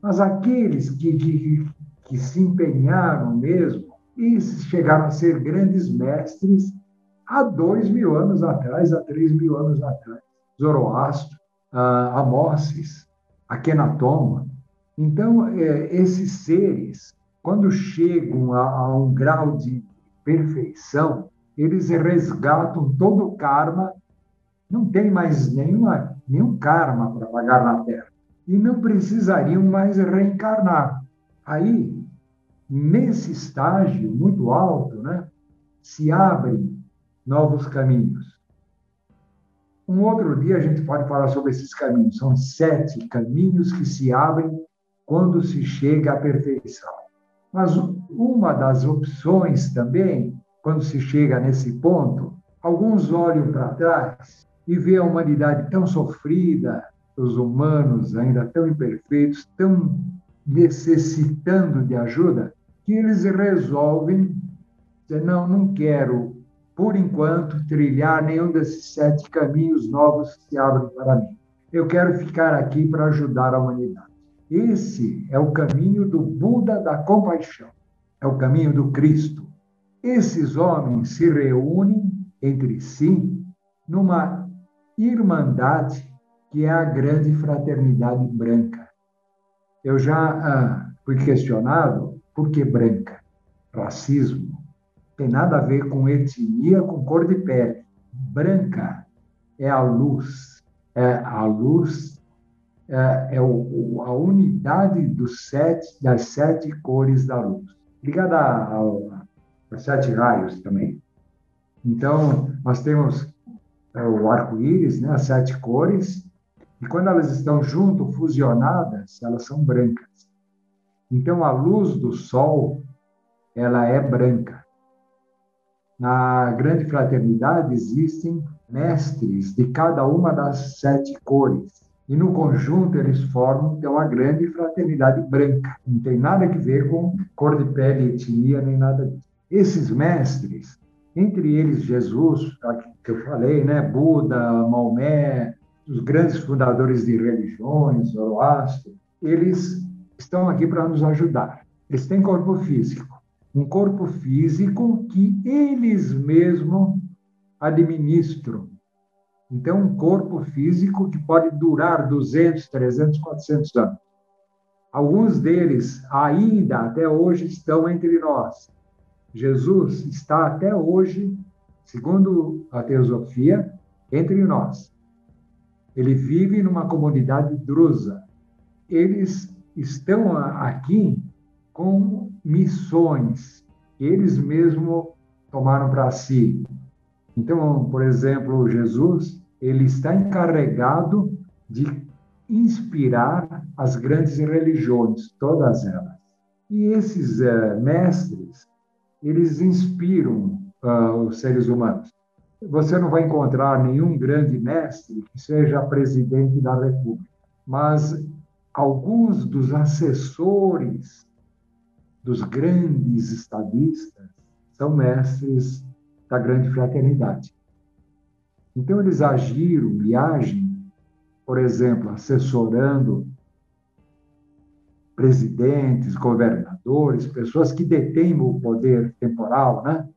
Mas aqueles que, que, que se empenharam mesmo, esses chegaram a ser grandes mestres há dois mil anos atrás, há três mil anos atrás. Zoroastro, Amorces, Akenaton. Então, é, esses seres, quando chegam a, a um grau de perfeição, eles resgatam todo o karma, não tem mais nenhuma, nenhum karma para pagar na Terra. E não precisariam mais reencarnar. Aí, nesse estágio muito alto, né, se abrem novos caminhos. Um outro dia a gente pode falar sobre esses caminhos. São sete caminhos que se abrem quando se chega à perfeição. Mas uma das opções também, quando se chega nesse ponto, alguns olham para trás e vê a humanidade tão sofrida, os humanos ainda tão imperfeitos, tão necessitando de ajuda, que eles resolvem dizer, não, não quero, por enquanto, trilhar nenhum desses sete caminhos novos que se abrem para mim. Eu quero ficar aqui para ajudar a humanidade. Esse é o caminho do Buda da compaixão, é o caminho do Cristo. Esses homens se reúnem entre si numa irmandade que é a grande fraternidade branca. Eu já ah, fui questionado por que branca? Racismo. Tem nada a ver com etnia, com cor de pele. Branca é a luz. É a luz é, é o, a unidade dos sete, das sete cores da luz, ligada aos sete raios também. Então, nós temos é, o arco-íris, né, as sete cores, e quando elas estão junto, fusionadas, elas são brancas. Então, a luz do sol, ela é branca. Na grande fraternidade existem mestres de cada uma das sete cores. E no conjunto eles formam então a grande fraternidade branca. Não tem nada a ver com cor de pele, etnia, nem nada disso. Esses mestres, entre eles Jesus, que eu falei, né, Buda, Maomé, os grandes fundadores de religiões, Zoroastro, eles estão aqui para nos ajudar. Eles têm corpo físico, um corpo físico que eles mesmos administram. Então, um corpo físico que pode durar 200, 300, 400 anos. Alguns deles ainda até hoje estão entre nós. Jesus está até hoje, segundo a teosofia, entre nós. Ele vive numa comunidade drusa. Eles estão aqui com missões que eles mesmos tomaram para si. Então, por exemplo, Jesus, ele está encarregado de inspirar as grandes religiões, todas elas. E esses uh, mestres, eles inspiram uh, os seres humanos. Você não vai encontrar nenhum grande mestre que seja presidente da República, mas alguns dos assessores dos grandes estadistas são mestres da grande fraternidade. Então, eles agiram e agem, por exemplo, assessorando presidentes, governadores, pessoas que detêm o poder temporal, né?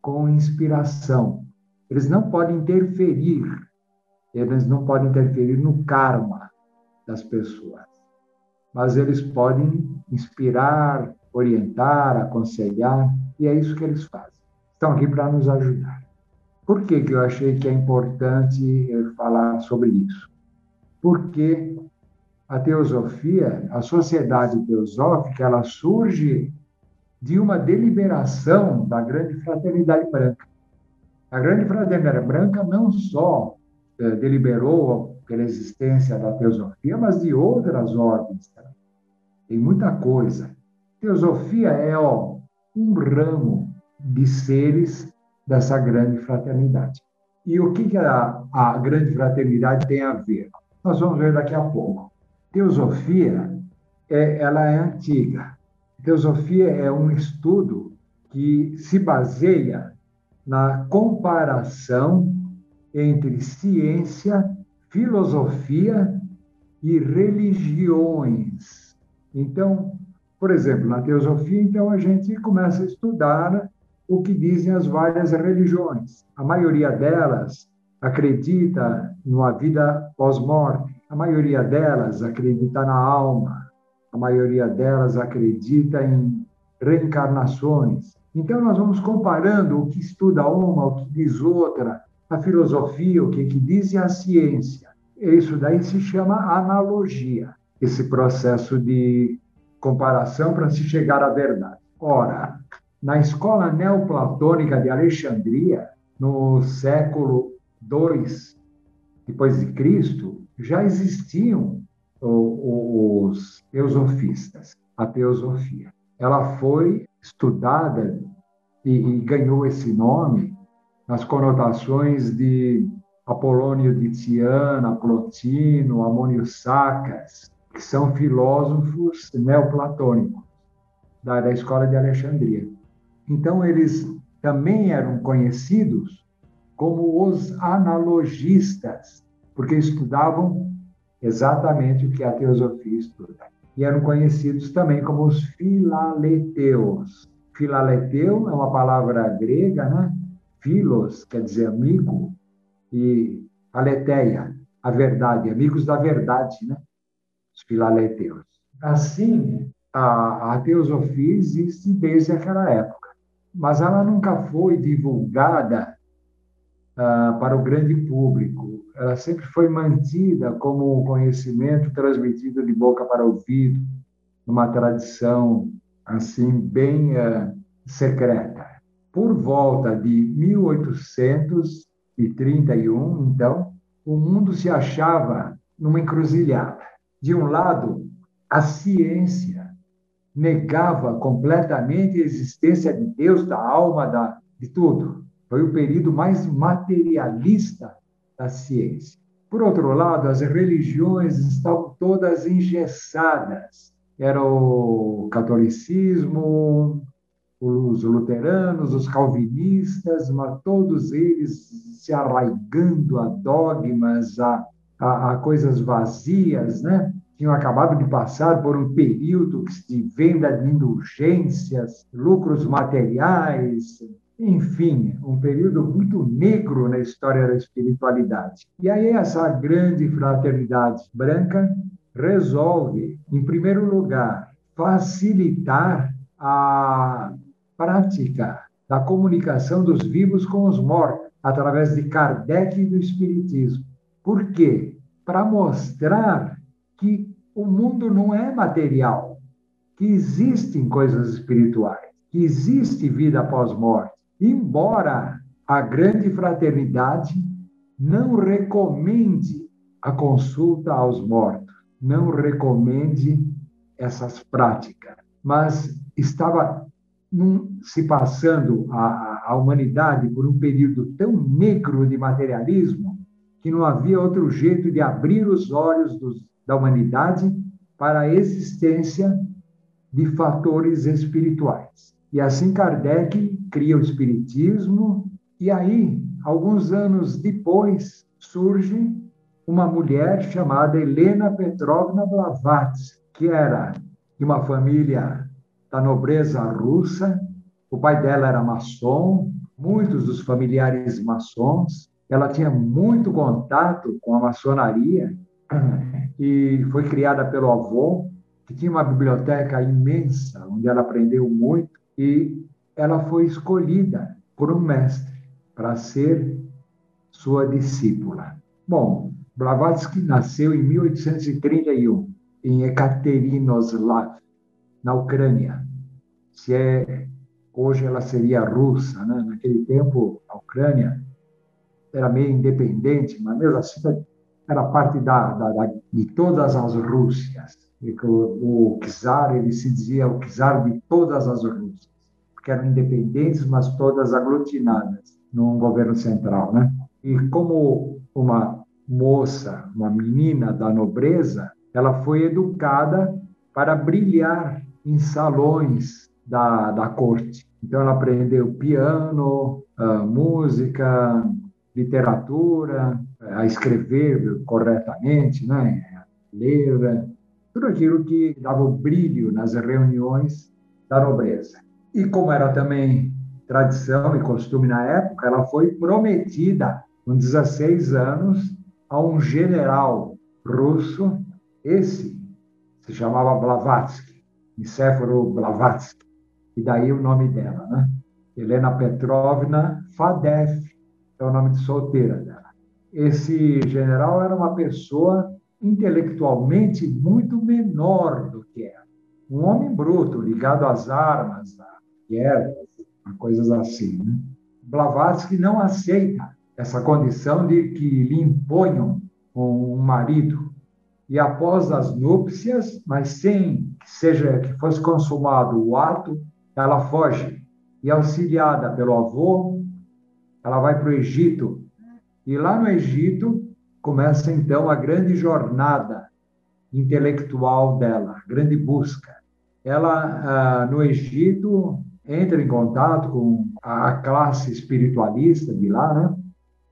com inspiração. Eles não podem interferir, eles não podem interferir no karma das pessoas. Mas eles podem inspirar, orientar, aconselhar, e é isso que eles fazem. Estão aqui para nos ajudar. Por que, que eu achei que é importante falar sobre isso? Porque a teosofia, a sociedade teosófica, ela surge de uma deliberação da grande fraternidade branca. A grande fraternidade branca não só eh, deliberou pela existência da teosofia, mas de outras ordens também. Tem muita coisa. Teosofia é ó, um ramo de seres dessa grande fraternidade. E o que, que a, a grande fraternidade tem a ver? Nós vamos ver daqui a pouco. Teosofia, é, ela é antiga. Teosofia é um estudo que se baseia na comparação entre ciência filosofia e religiões Então, por exemplo, na teosofia, então a gente começa a estudar o que dizem as várias religiões. A maioria delas acredita numa vida pós-morte. A maioria delas acredita na alma. A maioria delas acredita em reencarnações. Então, nós vamos comparando o que estuda uma, o que diz outra, a filosofia, o que, que diz e a ciência. Isso daí se chama analogia, esse processo de comparação para se chegar à verdade. Ora, na escola neoplatônica de Alexandria, no século II depois de Cristo, já existiam os teosofistas, a teosofia. Ela foi estudada e, ganhou esse nome nas conotações de Apolônio de Tiana, Plotino, Amônio Sacas, que são filósofos neoplatônicos da, da escola de Alexandria. Então, eles também eram conhecidos como os analogistas, porque estudavam exatamente o que a teosofia estuda. E eram conhecidos também como os filaleteus. Filaleteu é uma palavra grega, né? Filos quer dizer amigo, e aletheia, a verdade, amigos da verdade, né? Os filaleteus. Assim, a, a teosofia existe desde aquela época, mas ela nunca foi divulgada ah, para o grande público. Ela sempre foi mantida como um conhecimento transmitido de boca para ouvido, numa tradição assim bem uh, secreta. Por volta de 1831, então, o mundo se achava numa encruzilhada. De um lado, a ciência negava completamente a existência de Deus, da alma, da, de tudo. Foi o período mais materialista da ciência. Por outro lado, as religiões estavam todas engessadas. Era o catolicismo, os luteranos, os calvinistas, mas todos eles se arraigando a dogmas, a, a, a coisas vazias, né? tinham acabado de passar por um período de venda de indulgências, lucros materiais, enfim, um período muito negro na história da espiritualidade. E aí essa grande fraternidade branca resolve, em primeiro lugar, facilitar a prática da comunicação dos vivos com os mortos, através de Kardec e do Espiritismo. Por quê? Para mostrar que o mundo não é material, que existem coisas espirituais, que existe vida após morte embora a grande fraternidade não recomende a consulta aos mortos, não recomende essas práticas, mas estava num, se passando a, a humanidade por um período tão negro de materialismo que não havia outro jeito de abrir os olhos dos, da humanidade para a existência de fatores espirituais. E assim Kardec cria o Espiritismo, e aí, alguns anos depois, surge uma mulher chamada Helena Petrovna Blavatsky, que era de uma família da nobreza russa. O pai dela era maçom, muitos dos familiares maçons. Ela tinha muito contato com a maçonaria e foi criada pelo avô, que tinha uma biblioteca imensa, onde ela aprendeu muito e ela foi escolhida por um mestre para ser sua discípula. Bom, Blavatsky nasceu em 1831 em Ekaterinoslav, na Ucrânia. Se é hoje ela seria russa, né? Naquele tempo a Ucrânia era meio independente, mas mesmo assim era parte da, da, da de todas as Rússias. E o, o czar ele se dizia o czar de todas as Rússias que eram independentes, mas todas aglutinadas num governo central, né? E como uma moça, uma menina da nobreza, ela foi educada para brilhar em salões da, da corte. Então, ela aprendeu piano, música, literatura, a escrever corretamente, né? ler. Tudo aquilo que dava o brilho nas reuniões da nobreza. E como era também tradição e costume na época, ela foi prometida com 16 anos a um general russo, esse se chamava Blavatsky, Nicéforo Blavatsky, e daí o nome dela, né? Helena Petrovna Fadev, é o nome de solteira dela. Esse general era uma pessoa intelectualmente muito menor do que ela. Um homem bruto, ligado às armas, à guerra, coisas assim. Né? Blavatsky não aceita essa condição de que lhe imponham um marido. E após as núpcias, mas sem que seja que fosse consumado o ato, ela foge. E auxiliada pelo avô, ela vai para o Egito. E lá no Egito começa então a grande jornada intelectual dela, a grande busca. Ela, ah, no Egito, entra em contato com a classe espiritualista de lá, né?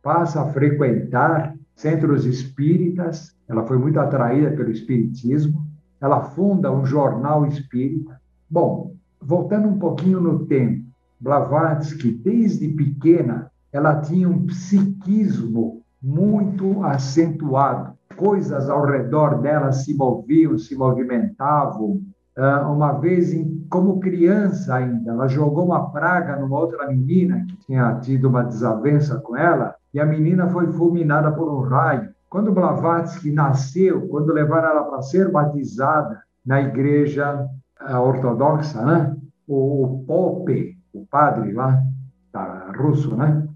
passa a frequentar centros espíritas, ela foi muito atraída pelo espiritismo, ela funda um jornal espírita. Bom, voltando um pouquinho no tempo, Blavatsky, desde pequena, ela tinha um psiquismo muito acentuado. Coisas ao redor dela se moviam, se movimentavam, ah, uma vez, como criança ainda, ela jogou uma praga numa outra menina que tinha tido uma desavença com ela, e a menina foi fulminada por um raio. Quando Blavatsky nasceu, quando levaram ela para ser batizada na igreja ah, ortodoxa, né? o, Pope, o padre lá, tá, russo, né?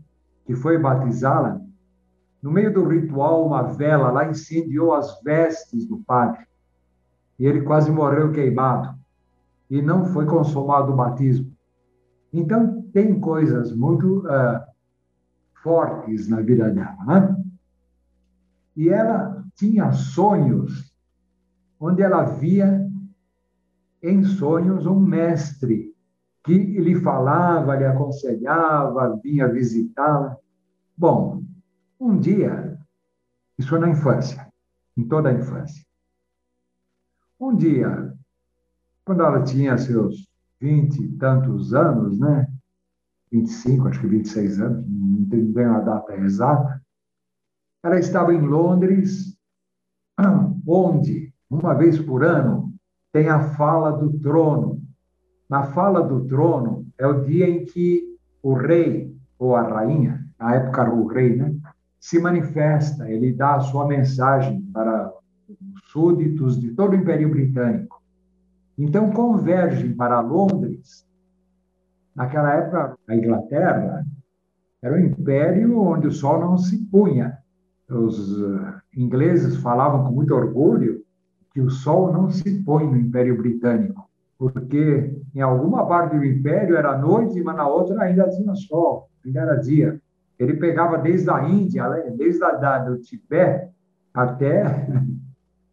que foi batizá-la, no meio do ritual, uma vela lá incendiou as vestes do padre e ele quase morreu queimado e não foi consumado o batismo. Então, tem coisas muito uh, fortes na vida dela. Né? E ela tinha sonhos onde ela via em sonhos um mestre que lhe falava, lhe aconselhava, vinha visitá-la. Bom, um dia, isso na infância, em toda a infância, um dia, quando ela tinha seus vinte e tantos anos, né? 25, acho que 26 anos, não tenho a data exata, ela estava em Londres, onde, uma vez por ano, tem a fala do trono. Na fala do trono é o dia em que o rei ou a rainha, na época o rei, né, se manifesta, ele dá a sua mensagem para súditos de todo o Império Britânico. Então, convergem para Londres. Naquela época, a Inglaterra era um império onde o sol não se punha. Os eh, ingleses falavam com muito orgulho que o sol não se põe no Império Britânico, porque em alguma parte do império era noite, mas na outra ainda tinha sol, ainda era dia. Ele pegava desde a Índia, desde a, da, do Tibete até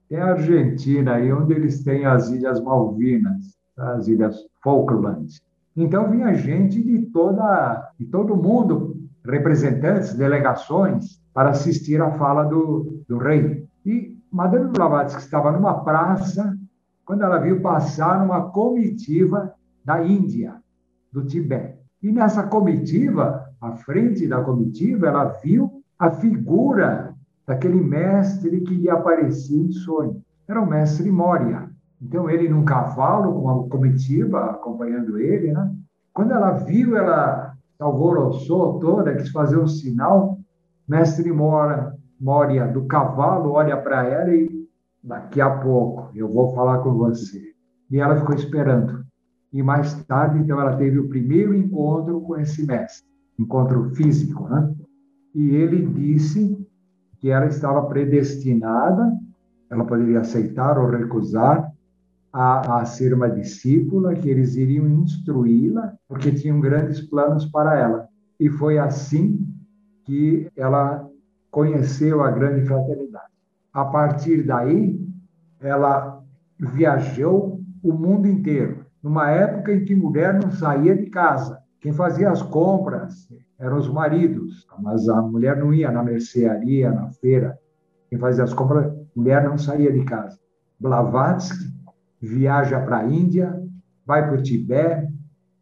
tem a Argentina, aí onde eles têm as Ilhas Malvinas, as Ilhas Falklands. Então vinha gente de toda de todo mundo, representantes, delegações, para assistir à fala do, do rei. E Madame Blavatsky estava numa praça quando ela viu passar uma comitiva da Índia, do Tibete. E nessa comitiva, à frente da comitiva, ela viu a figura daquele mestre que lhe aparecia em sonho. Era o mestre Moria. Então, ele num cavalo, com uma comitiva acompanhando ele, né? Quando ela viu, ela alvoroçou toda, quis fazer um sinal. Mestre Mora, Moria, do cavalo, olha para ela e daqui a pouco eu vou falar com você. E ela ficou esperando. E mais tarde, então, ela teve o primeiro encontro com esse mestre, encontro físico, né? E ele disse que ela estava predestinada, ela poderia aceitar ou recusar, a, a ser uma discípula, que eles iriam instruí-la, porque tinham grandes planos para ela. E foi assim que ela conheceu a grande fraternidade. A partir daí, ela viajou o mundo inteiro, numa época em que mulher não saía de casa. Quem fazia as compras eram os maridos, mas a mulher não ia na mercearia, na feira. Quem fazia as compras, a mulher não saía de casa. Blavatsky viaja para a Índia, vai para o Tibete,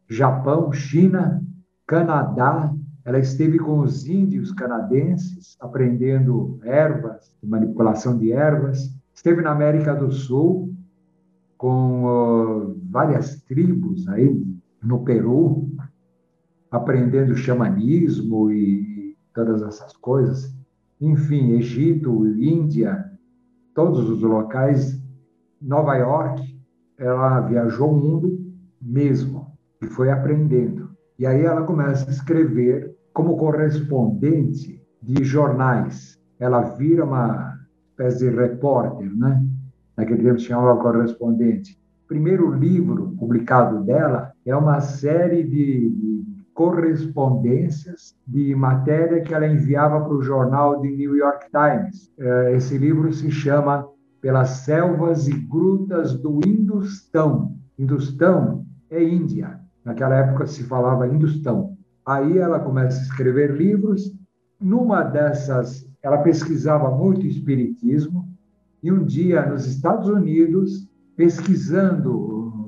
Japão, China, Canadá. Ela esteve com os índios canadenses, aprendendo ervas, manipulação de ervas. Esteve na América do Sul, com uh, várias tribos aí no Peru, aprendendo xamanismo e todas essas coisas. Enfim, Egito, Índia, todos os locais. Nova York, ela viajou o mundo mesmo e foi aprendendo. E aí ela começa a escrever como correspondente de jornais. Ela vira uma espécie de repórter, né? Naquele tempo se chamava correspondente. O primeiro livro publicado dela é uma série de, de correspondências de matéria que ela enviava para o jornal de New York Times. É, esse livro se chama Pelas Selvas e Grutas do Industão. Industão é Índia. Naquela época se falava Industão. Aí ela começa a escrever livros. Numa dessas, ela pesquisava muito espiritismo. E um dia, nos Estados Unidos, pesquisando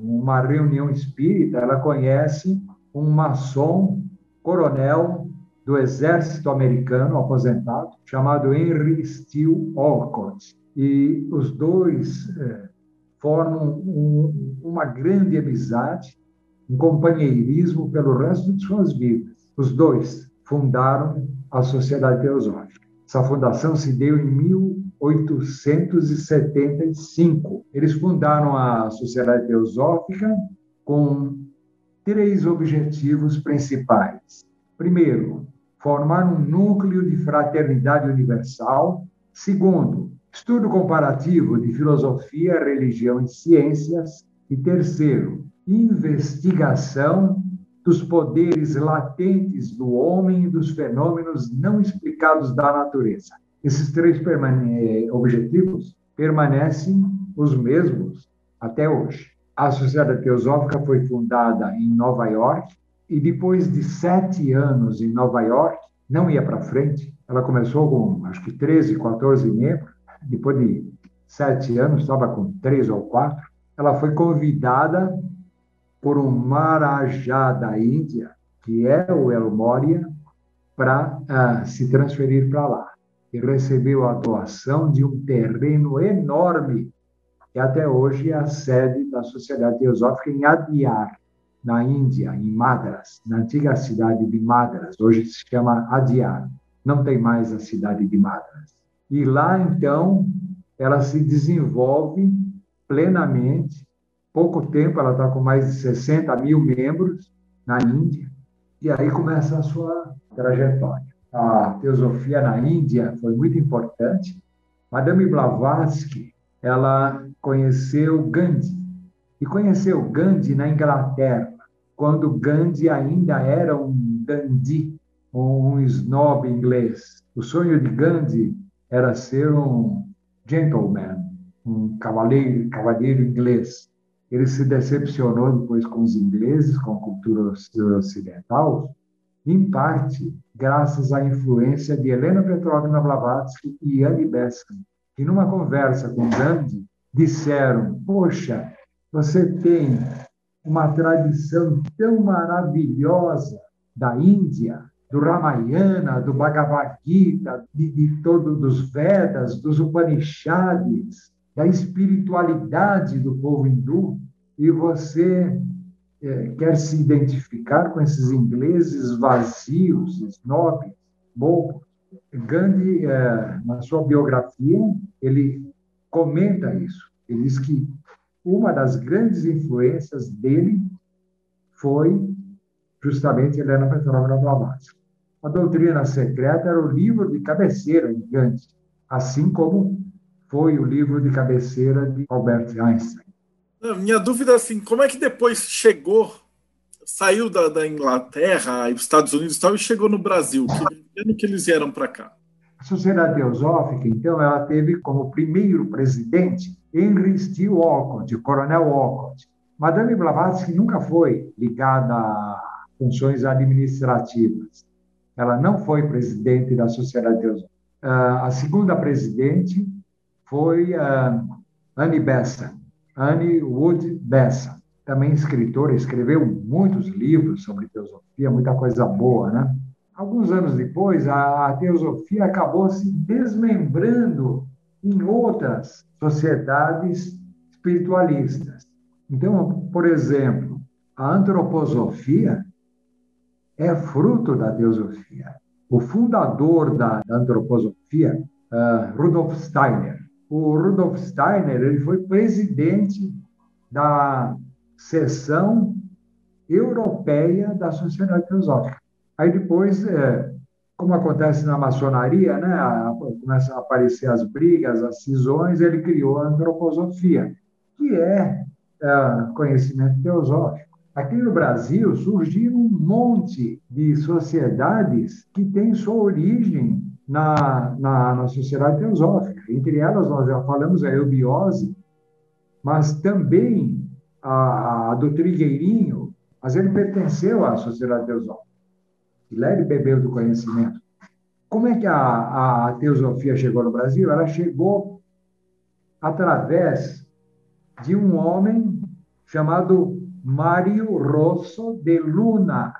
uma reunião espírita, ela conhece um maçom, coronel do exército americano, aposentado, chamado Henry Steele Olcott. E os dois eh, formam um, uma grande amizade um companheirismo pelo resto de suas vidas. Os dois fundaram a Sociedade Teosófica. Essa fundação se deu em 1875. Eles fundaram a Sociedade Teosófica com três objetivos principais. Primeiro, formar um núcleo de fraternidade universal. Segundo, estudo comparativo de filosofia, religião e ciências. E terceiro, investigação dos poderes latentes do homem e dos fenômenos não explicados da natureza. Esses três permane objetivos permanecem os mesmos até hoje. A Sociedade Teosófica foi fundada em Nova York e depois de sete anos em Nova York, não ia para frente. Ela começou com, acho que, 13, 14 membros. Depois de sete anos, estava com três ou quatro. Ela foi convidada por um Marajá da Índia, que é o El Moria, para uh, se transferir para lá. E recebeu a doação de um terreno enorme, que até hoje é a sede da Sociedade Teosófica em Adyar, na Índia, em Madras, na antiga cidade de Madras, hoje se chama Adyar. Não tem mais a cidade de Madras. E lá, então, ela se desenvolve plenamente pouco tempo, ela está com mais de 60 mil membros na Índia, e aí começa a sua trajetória. A teosofia na Índia foi muito importante. Madame Blavatsky, ela conheceu Gandhi, e conheceu Gandhi na Inglaterra, quando Gandhi ainda era um dandy, um snob inglês. O sonho de Gandhi era ser um gentleman, um cavaleiro, cavaleiro inglês. Ele se decepcionou depois com os ingleses, com a cultura ocidental, em parte graças à influência de Helena Petrovna Blavatsky e Annie Besant, que numa conversa com Gandhi disseram: "Poxa, você tem uma tradição tão maravilhosa da Índia, do Ramayana, do Bhagavad Gita, de, de todos dos Vedas, dos Upanishads, da espiritualidade do povo hindu e você é, quer se identificar com esses ingleses vazios, snobs, bobos. Gandhi, é, na sua biografia, ele comenta isso. Ele diz que uma das grandes influências dele foi justamente Helena Petrovna Blavatsky. A doutrina secreta era o livro de cabeceira de Gandhi, assim como foi o livro de cabeceira de Albert Einstein. Minha dúvida é assim, como é que depois chegou, saiu da, da Inglaterra, Estados Unidos e tal, e chegou no Brasil? Que ano que eles vieram para cá? Sociedade Teosófica, então, ela teve como primeiro presidente Henry Steele Walcott, Coronel Walcott. Madame Blavatsky nunca foi ligada a funções administrativas. Ela não foi presidente da Sociedade Teosófica. Ah, a segunda presidente foi a Annie Besant, Annie Wood Besant, também escritora, escreveu muitos livros sobre teosofia, muita coisa boa, né? Alguns anos depois, a, teosofia acabou se desmembrando em outras sociedades espiritualistas. Então, por exemplo, a antroposofia é fruto da teosofia. O fundador da, da antroposofia, uh, Rudolf Steiner. O Rudolf Steiner ele foi presidente da seção europeia da Sociedade Teosófica. Aí depois, é, como acontece na maçonaria, né, começam a aparecer as brigas, as cisões, ele criou a antroposofia, que é, é conhecimento teosófico. Aqui no Brasil surgiram um monte de sociedades que têm sua origem na, na, na sociedade teosófica. Entre elas, nós já falamos a eubiose, mas também a, a do Trigueirinho, mas ele pertenceu à sociedade teosófica. E bebeu do conhecimento. Como é que a, a teosofia chegou no Brasil? Ela chegou através de um homem chamado Mário Rosso de Luna.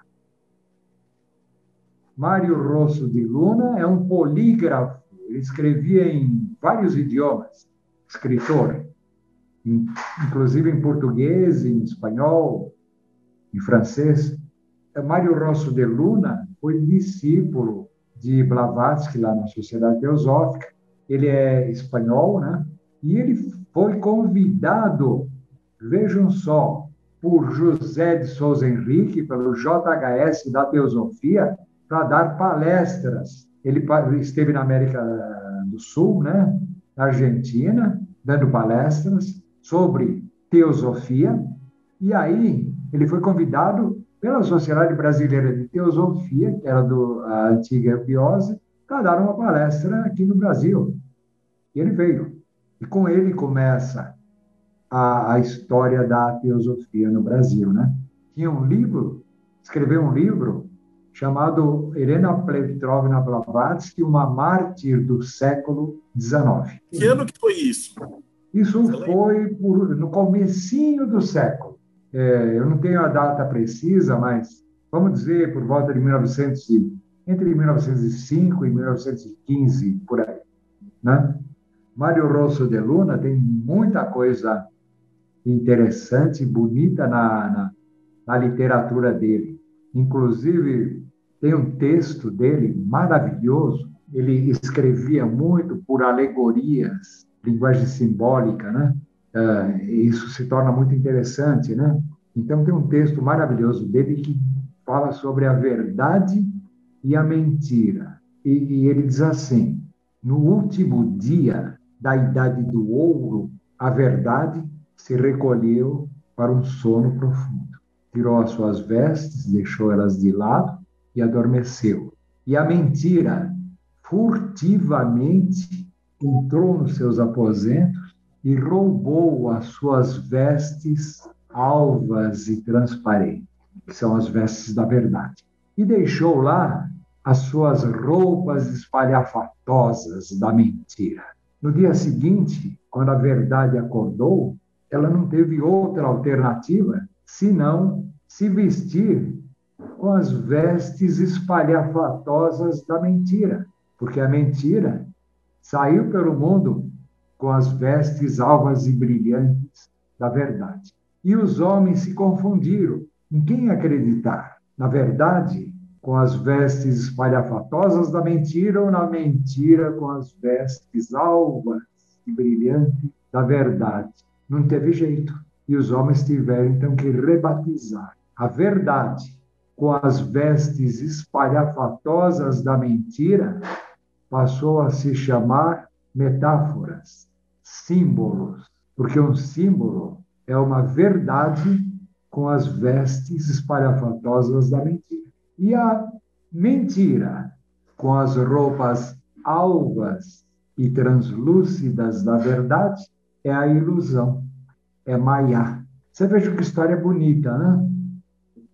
Mário Rosso de Luna é um polígrafo, ele escrevia em vários idiomas, escritor, inclusive em português, em espanhol, em francês. É, Mário Rosso de Luna foi discípulo de Blavatsky lá na Sociedade Teosófica. Ele é espanhol, né? E ele foi convidado, vejam só, por José de Souza Henrique, pelo JHS da Teosofia, para dar palestras. Ele esteve na América do Sul, né, na Argentina, dando palestras sobre teosofia, e aí ele foi convidado pela Sociedade Brasileira de Teosofia, que era do, a antiga Biose, para dar uma palestra aqui no Brasil. E ele veio. E com ele começa a, a história da teosofia no Brasil, né? Tinha um livro, escreveu um livro chamado Helena Petrovna Blavatsky, uma mártir do século XIX. Que ano que foi isso? Isso Você foi por, no comecinho do século. É, eu não tenho a data precisa, mas vamos dizer por volta de 1900 entre 1905 e 1915 por aí, né? Mário Rosso de Luna tem muita coisa interessante e bonita na, na, na literatura dele. Inclusive, tem um texto dele maravilhoso. Ele escrevia muito por alegorias, linguagem simbólica, né? Uh, isso se torna muito interessante, né? Então tem um texto maravilhoso dele que fala sobre a verdade e a mentira. E, e ele diz assim: no último dia da idade do ouro, a verdade se recolheu para um sono profundo. Tirou as suas vestes, deixou elas de lado e adormeceu. E a mentira, furtivamente, entrou nos seus aposentos e roubou as suas vestes alvas e transparentes, que são as vestes da verdade. E deixou lá as suas roupas espalhafatosas da mentira. No dia seguinte, quando a verdade acordou, ela não teve outra alternativa senão se vestir com as vestes espalhafatosas da mentira, porque a mentira saiu pelo mundo com as vestes alvas e brilhantes da verdade. E os homens se confundiram em quem acreditar. Na verdade, com as vestes espalhafatosas da mentira ou na mentira com as vestes alvas e brilhantes da verdade não teve jeito. E os homens tiveram então que rebatizar a verdade com as vestes espalhafatosas da mentira, passou a se chamar metáforas, símbolos, porque um símbolo é uma verdade com as vestes espalhafatosas da mentira. E a mentira com as roupas alvas e translúcidas da verdade é a ilusão, é Maya. Você veja que história bonita, né?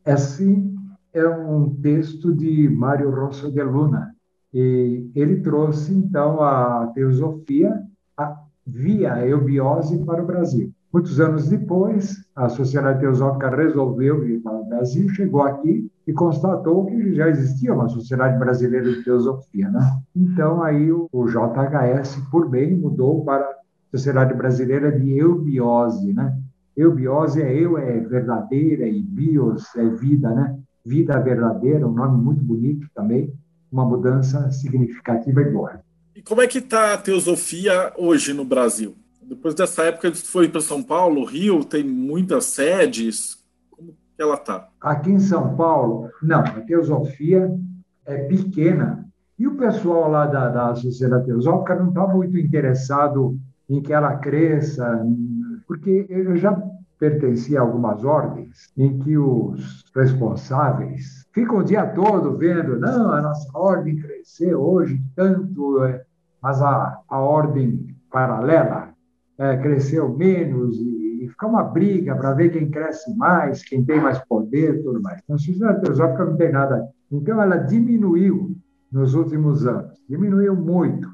Esse é um texto de Mário Rosso de Luna. E ele trouxe, então, a teosofia via eubiose para o Brasil. Muitos anos depois, a Sociedade Teosófica resolveu vir para o Brasil, chegou aqui e constatou que já existia uma Sociedade Brasileira de Teosofia. Né? Então, aí o, JHS, por bem, mudou para a Sociedade Brasileira de Eubiose. Né? Eubiose é eu, é verdadeira, e bios é vida, né? Vida verdadeira, um nome muito bonito também, uma mudança significativa e boa. E como é que está a teosofia hoje no Brasil? Depois dessa época, ele foi para São Paulo, Rio, tem muitas sedes. Como que ela está? Aqui em São Paulo, não, a teosofia é pequena. E o pessoal lá da, da Sociedade Teosófica não está muito interessado em que ela cresça, porque eu já pertencia a algumas ordens em que os responsáveis ficam o dia todo vendo, não, a nossa ordem cresceu hoje tanto, é, mas a, a ordem paralela é, cresceu menos e, e fica uma briga para ver quem cresce mais, quem tem mais poder, tudo mais. Então, a sociedade teosófica não tem nada. Então, ela diminuiu nos últimos anos, diminuiu muito.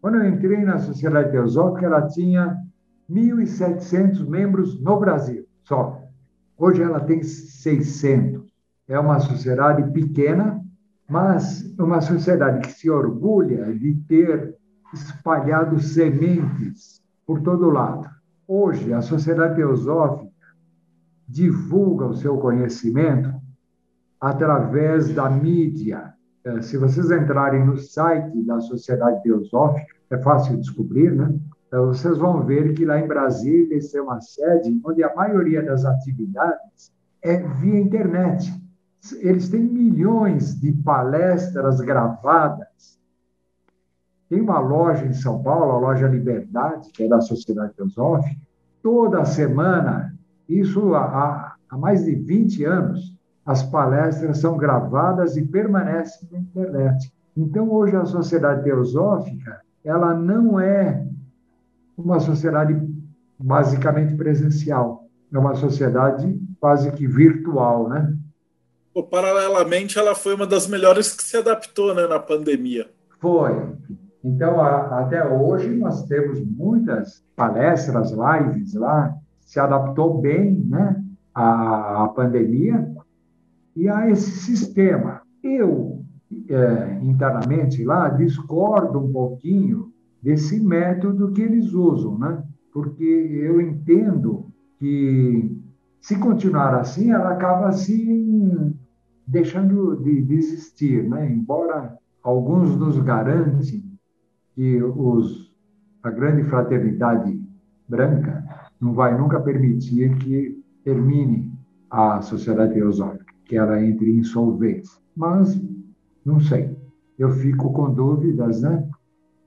Quando eu entrei na sociedade teosófica, ela tinha 1.700 membros no Brasil, só. Hoje ela tem 600. É uma sociedade pequena, mas uma sociedade que se orgulha de ter espalhado sementes por todo lado. Hoje, a sociedade teosófica divulga o seu conhecimento através da mídia. É, se vocês entrarem no site da Sociedade Teosófica, é fácil descobrir, né? É, vocês vão ver que lá em Brasília tem uma sede onde a maioria das atividades é via internet. Eles têm milhões de palestras gravadas tem uma loja em São Paulo, a loja Liberdade, que é da Sociedade Teosófica, toda semana, isso há, há mais de 20 anos, as palestras são gravadas e permanecem na internet. Então, hoje, a Sociedade Teosófica, ela não é uma sociedade basicamente presencial, é uma sociedade quase que virtual, né? Paralelamente, ela foi uma das melhores que se adaptou né, na pandemia. Foi. Então, a, até hoje, nós temos muitas palestras, lives lá, se adaptou bem né, à, à pandemia e a esse sistema. Eu, é, internamente lá, discordo um pouquinho desse método que eles usam, né? porque eu entendo que, se continuar assim, ela acaba assim deixando de, de existir, né? embora alguns nos garantem que os, a grande fraternidade branca não vai nunca permitir que termine a sociedade teosófica, que ela entre em insolvência. Mas, não sei, eu fico com dúvidas, né?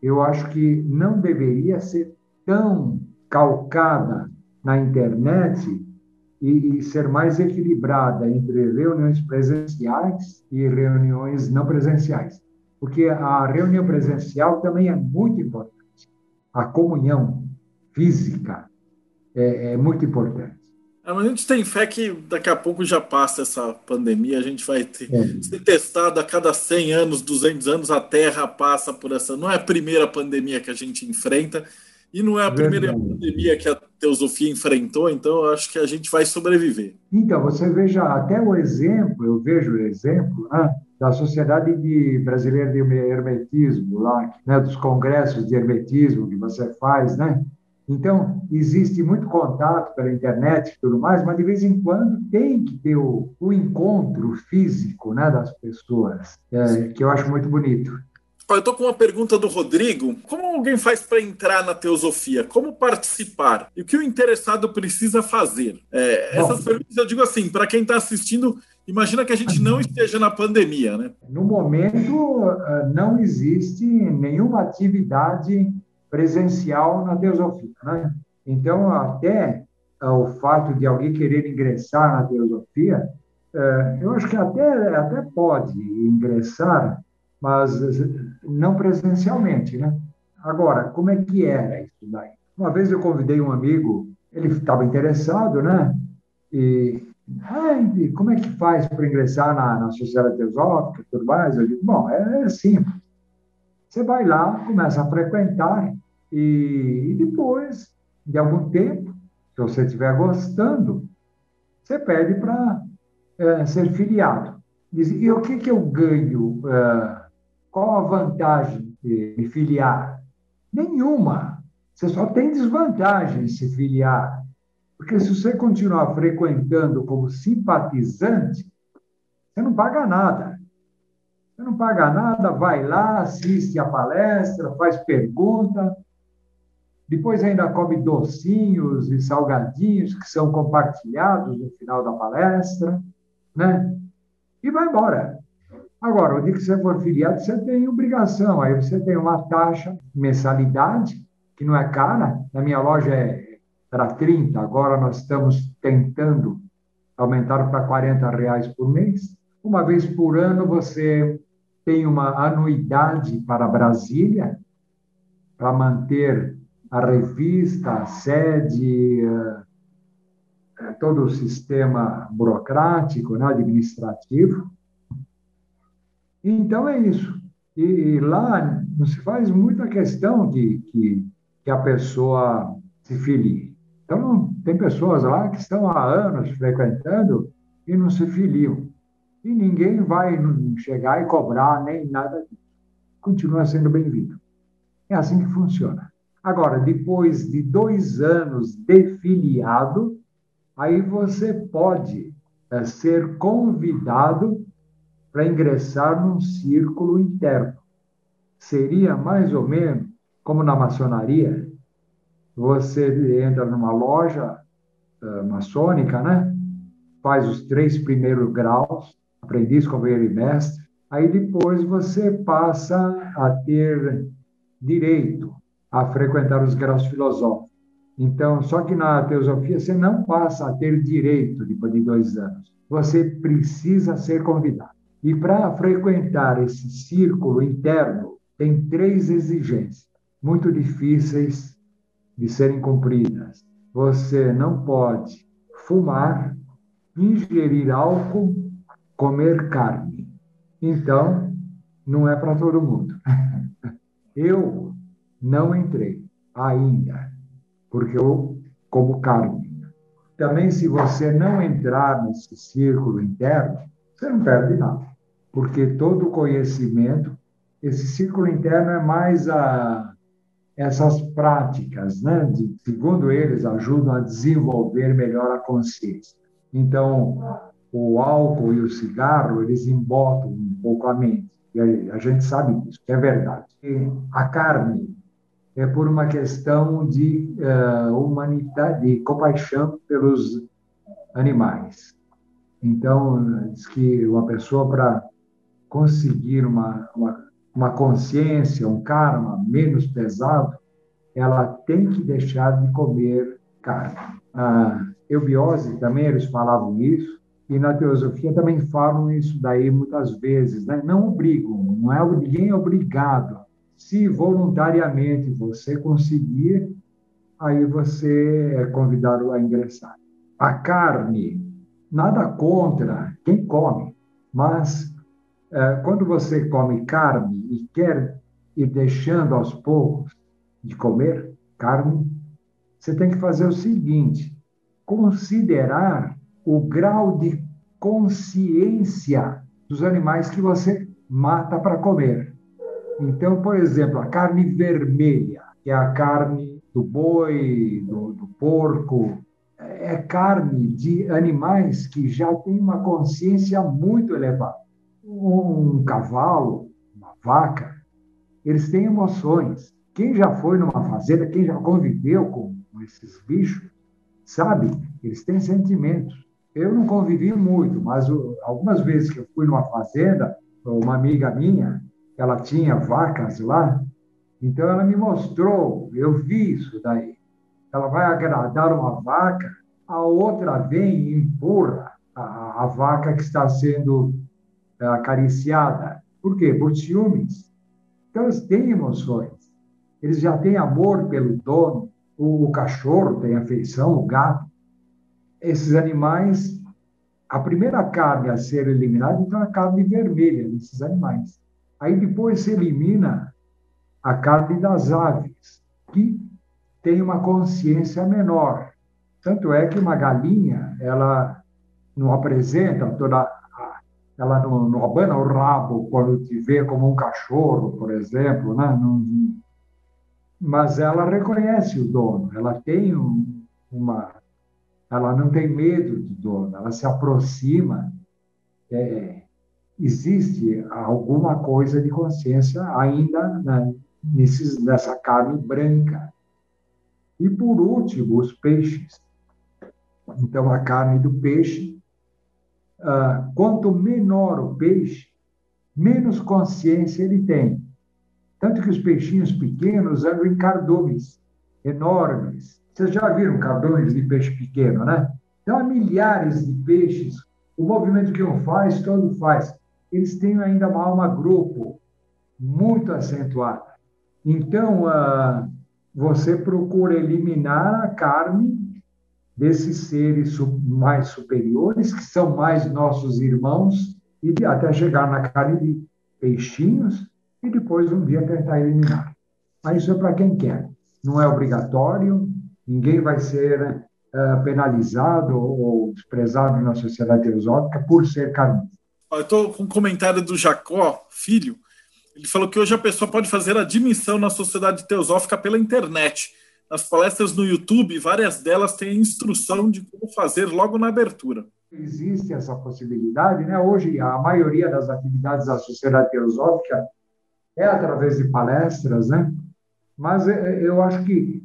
Eu acho que não deveria ser tão calcada na internet e, e, ser mais equilibrada entre reuniões presenciais e reuniões não presenciais porque a reunião presencial também é muito importante. A comunhão física é, é muito importante. É, a gente tem fé que daqui a pouco já passa essa pandemia, a gente vai ter, é. ser testado a cada 100 anos, 200 anos, a Terra passa por essa. Não é a primeira pandemia que a gente enfrenta e não é a primeira Verdade. pandemia que a teosofia enfrentou, então eu acho que a gente vai sobreviver. Então, você veja até o exemplo, eu vejo o exemplo, né? da Sociedade de Brasileira de Hermetismo, lá, né, dos congressos de hermetismo que você faz, né? Então, existe muito contato pela internet e tudo mais, mas de vez em quando tem que ter o, o encontro físico né, das pessoas, é, que eu acho muito bonito. Eu estou com uma pergunta do Rodrigo. Como alguém faz para entrar na teosofia? Como participar? E o que o interessado precisa fazer? É, essas perguntas eu digo assim, para quem está assistindo, Imagina que a gente não esteja na pandemia, né? No momento, eh, não existe nenhuma atividade presencial na teosofia, né? Então, até eh, o fato de alguém querer ingressar na teosofia, eh, eu acho que até, até pode ingressar, mas não presencialmente, né? Agora, como é que era isso daí? Uma vez eu convidei um amigo, ele estava interessado, né? E Ai, como é que faz para ingressar na, na sociedade teosófica e tudo mais? Eu digo, bom, é, é simples. Você vai lá, começa a frequentar, e, E, depois de algum tempo, se você estiver gostando, você pede para é, ser filiado. E o que, que eu ganho? É, qual a vantagem de me filiar? Nenhuma. Você só tem desvantagem em se filiar. Porque se você continuar frequentando como simpatizante, você não paga nada. Você não paga nada, vai lá, assiste a palestra, faz pergunta, depois ainda come docinhos e salgadinhos que são compartilhados no final da palestra, né? E vai embora. Agora, o dia que você for filiado, você tem obrigação. Aí você tem uma taxa, mensalidade, que não é cara. Na minha loja é, era 30, agora nós estamos tentando aumentar para 40 reais por mês. Uma vez por ano você tem uma anuidade para Brasília, para manter a revista, a sede, eh, todo o sistema burocrático, né, administrativo. Então é isso. E, e, lá não se faz muita questão de que, que a pessoa se filie. Então, tem pessoas lá que estão há anos frequentando e não se filiam. E ninguém vai chegar e cobrar nem nada disso. Continua sendo bem-vindo. É assim que funciona. Agora, depois de dois anos de filiado, aí você pode é, ser convidado para ingressar num círculo interno. Seria mais ou menos como na maçonaria, você entra numa loja uh, maçônica, né? Faz os três primeiros graus, aprendiz, companheiro e mestre. Aí depois você passa a ter direito a frequentar os graus filosóficos. Então, só que na teosofia você não passa a ter direito depois de dois anos. Você precisa ser convidado. E para frequentar esse círculo interno, tem três exigências muito difíceis de serem cumpridas. Você não pode fumar, ingerir álcool, comer carne. Então, não é para todo mundo. Eu não entrei ainda, porque eu como carne. Também, se você não entrar nesse círculo interno, você não perde nada, porque todo conhecimento, esse círculo interno é mais a essas práticas, né? De, segundo eles, ajudam a desenvolver melhor a consciência. Então, o álcool e o cigarro, eles embotam um pouco a mente. E a gente sabe disso, é verdade. E a carne, é por uma questão de uh, humanidade, de compaixão pelos animais. Então, diz que uma pessoa, para conseguir uma, uma, uma consciência, um karma menos pesado, ela tem que deixar de comer carne. A eubiose também, eles falavam isso, e na teosofia também falam isso daí muitas vezes, né? não obrigam, não é ninguém é obrigado se voluntariamente você conseguir, aí você é convidado a ingressar. A carne, nada contra quem come, mas quando você come carne e quer ir deixando aos poucos de comer carne, você tem que fazer o seguinte: considerar o grau de consciência dos animais que você mata para comer. Então, por exemplo, a carne vermelha, que é a carne do boi, do, do porco, é carne de animais que já têm uma consciência muito elevada. Um cavalo, uma vaca, eles têm emoções. Quem já foi numa fazenda, quem já conviveu com esses bichos, sabe, eles têm sentimentos. Eu não convivi muito, mas algumas vezes que eu fui numa fazenda, uma amiga minha, ela tinha vacas lá, então ela me mostrou, eu vi isso daí. Ela vai agradar uma vaca, a outra vem e empurra a, a vaca que está sendo acariciada. Por quê? Por ciúmes. Então eles têm emoções. Eles já têm amor pelo dono. O, o cachorro tem afeição, o gato. Esses animais, a primeira carne a ser eliminada então é a carne vermelha desses animais. Aí depois se elimina a carne das aves, que tem uma consciência menor. Tanto é que uma galinha, ela não apresenta toda ela não, não abana o rabo quando te vê como um cachorro, por exemplo, né? Não, mas ela reconhece o dono, ela tem um, uma, ela não tem medo do dono, ela se aproxima. É, existe alguma coisa de consciência ainda né, nesses, nessa carne branca. E por último, os peixes. Então, a carne do peixe, ah, quanto menor o peixe, menos consciência ele tem. Tanto que os peixinhos pequenos andam em cardumes enormes. Vocês já viram cardumes de peixe pequeno, né? Então, há milhares de peixes. O movimento que um faz, todo faz. Eles têm ainda uma alma grupo muito acentuada. Então, ah, você procura eliminar a carne desses seres mais superiores, que são mais nossos irmãos, e até chegar na carne de peixinhos, e depois um dia tentar eliminar. Mas isso é para quem quer. Não é obrigatório, ninguém vai ser uh, penalizado ou desprezado na sociedade teosófica por ser carnívoro. Eu estou com um comentário do Jacó, filho. Ele falou que hoje a pessoa pode fazer admissão na sociedade teosófica pela internet. Nas palestras no YouTube, várias delas têm instrução de como fazer logo na abertura. Existe essa possibilidade, né? Hoje, a maioria das atividades da sociedade teosófica é através de palestras, né? Mas é, é, eu acho que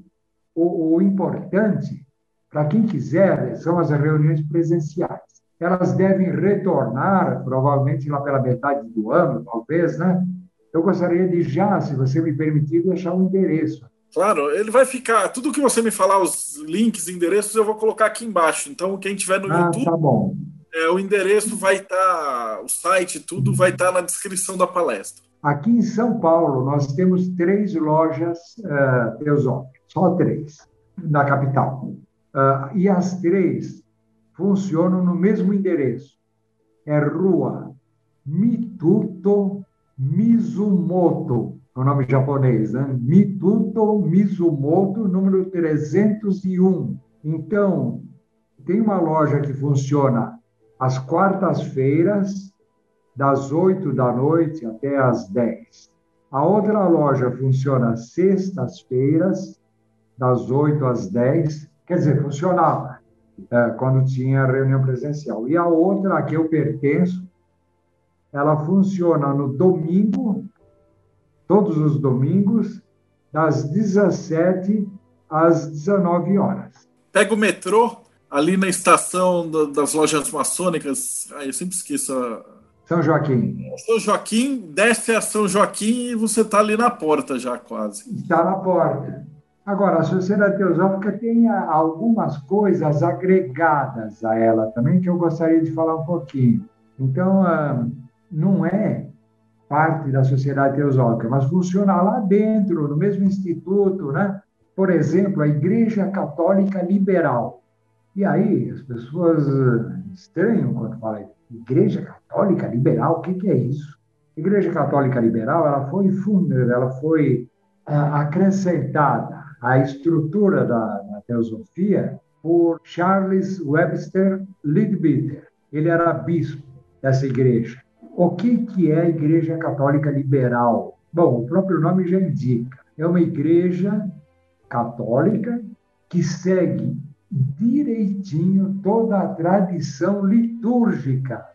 o, o importante, para quem quiser, são as reuniões presenciais. Elas devem retornar, provavelmente lá pela metade do ano, talvez, né? Eu gostaria de já, se você me permitir, deixar um endereço. Claro, ele vai ficar. Tudo que você me falar, os links, endereços, eu vou colocar aqui embaixo. Então, quem tiver no ah, YouTube, tá bom. É, o endereço vai estar, tá, o site, tudo vai estar tá na descrição da palestra. Aqui em São Paulo, nós temos três lojas uh, teosóficas, só três, na capital. Uh, e as três funcionam no mesmo endereço. É Rua Mituto Mizumoto, é o nome japonês, né? Mituto Mizumoto, número 301. Então, tem uma loja que funciona às quartas-feiras, das 8 da noite até as 10. A outra loja funciona sextas-feiras, das 8 às 10, quer dizer, funcionava é, quando tinha reunião presencial. E a outra, a que eu pertenço, ela funciona no domingo, todos os domingos, das 17 às 19 horas. Pega o metrô ali na estação das lojas maçônicas. Ah, eu sempre esqueço a são Joaquim. São Joaquim, desce a São Joaquim e você está ali na porta já quase. Está na porta. Agora, a Sociedade Teosófica tem algumas coisas agregadas a ela também que eu gostaria de falar um pouquinho. Então, ah, não é parte da Sociedade Teosófica, mas funciona lá dentro, no mesmo instituto, né? Por exemplo, a Igreja Católica Liberal. E aí, as pessoas estranham quando falam Igreja Católica Liberal, o que, que é isso? Igreja Católica Liberal, ela foi fundada, ela foi ah, acrescentada à estrutura da, da teosofia por Charles Webster Leadbeater. Ele era bispo dessa igreja. O que, que é a Igreja Católica Liberal? Bom, o próprio nome já indica. É uma igreja católica que segue direitinho toda a tradição litúrgica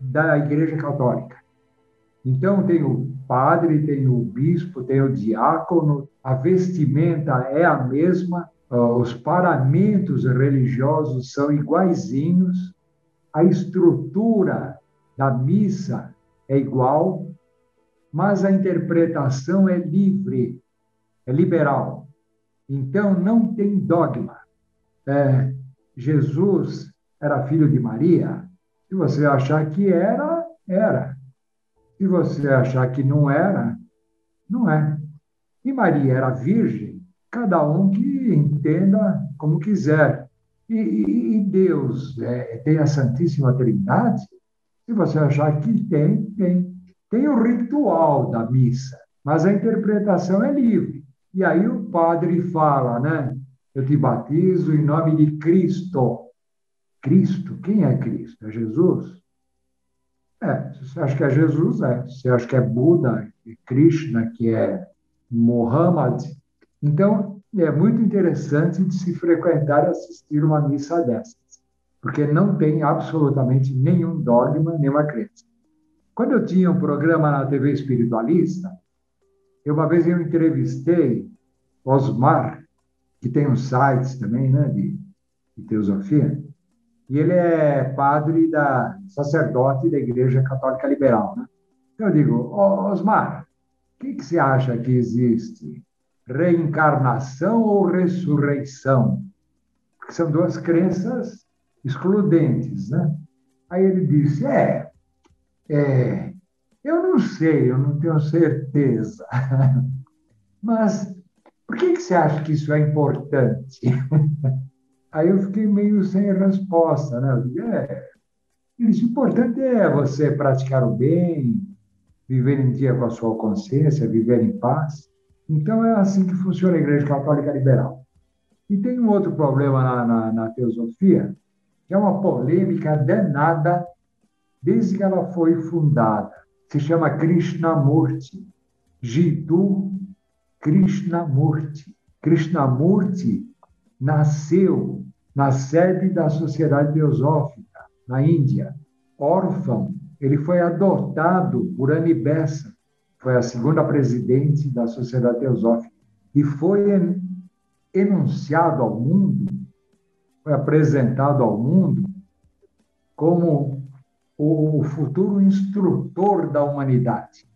da Igreja Católica. Então, tem o padre, tem o bispo, tem o diácono, a vestimenta é a mesma, os paramentos religiosos são iguaizinhos, a estrutura da missa é igual, mas a interpretação é livre, é liberal. Então, não tem dogma. É, Jesus era filho de Maria? Se você achar que era, era. Se você achar que não era, não é. E Maria era virgem? Cada um que entenda como quiser. E, e, e Deus é, tem a Santíssima Trindade? Se você achar que tem, tem. Tem o ritual da missa, mas a interpretação é livre. E aí o padre fala, né? Eu te batizo em nome de Cristo. Cristo? Quem é Cristo? É Jesus? É, se você acha que é Jesus, é. Se você acha que é Buda, é Krishna, que é Muhammad. Então, é muito interessante de se frequentar e assistir uma missa dessas, porque não tem absolutamente nenhum dogma, nenhuma crença. Quando eu tinha um programa na TV espiritualista, eu, uma vez eu entrevistei Osmar, que tem uns sites também né, de, de teosofia, e ele é padre da sacerdote da Igreja Católica Liberal. Né? Então eu digo, Osmar, o que, que você acha que existe? Reencarnação ou ressurreição? Porque são duas crenças excludentes, né? Aí ele disse, é, é eu não sei, eu não tenho certeza. Mas por que, que você acha que isso é importante? Aí eu fiquei meio sem resposta, né? Eu digo, é, isso importante é você praticar o bem, viver em dia com a sua consciência, viver em paz. Então é assim que funciona a Igreja Católica Liberal. E tem um outro problema na, na, na teosofia, que é uma polêmica danada desde que ela foi fundada. Se chama Krishnamurti. Jiddu Krishnamurti. Krishnamurti nasceu na sede da Sociedade Teosófica, na Índia. Órfão, ele foi adotado por Annie Bessa, foi a segunda presidente da Sociedade Teosófica, e foi enunciado ao mundo, foi apresentado ao mundo como o futuro instrutor da humanidade.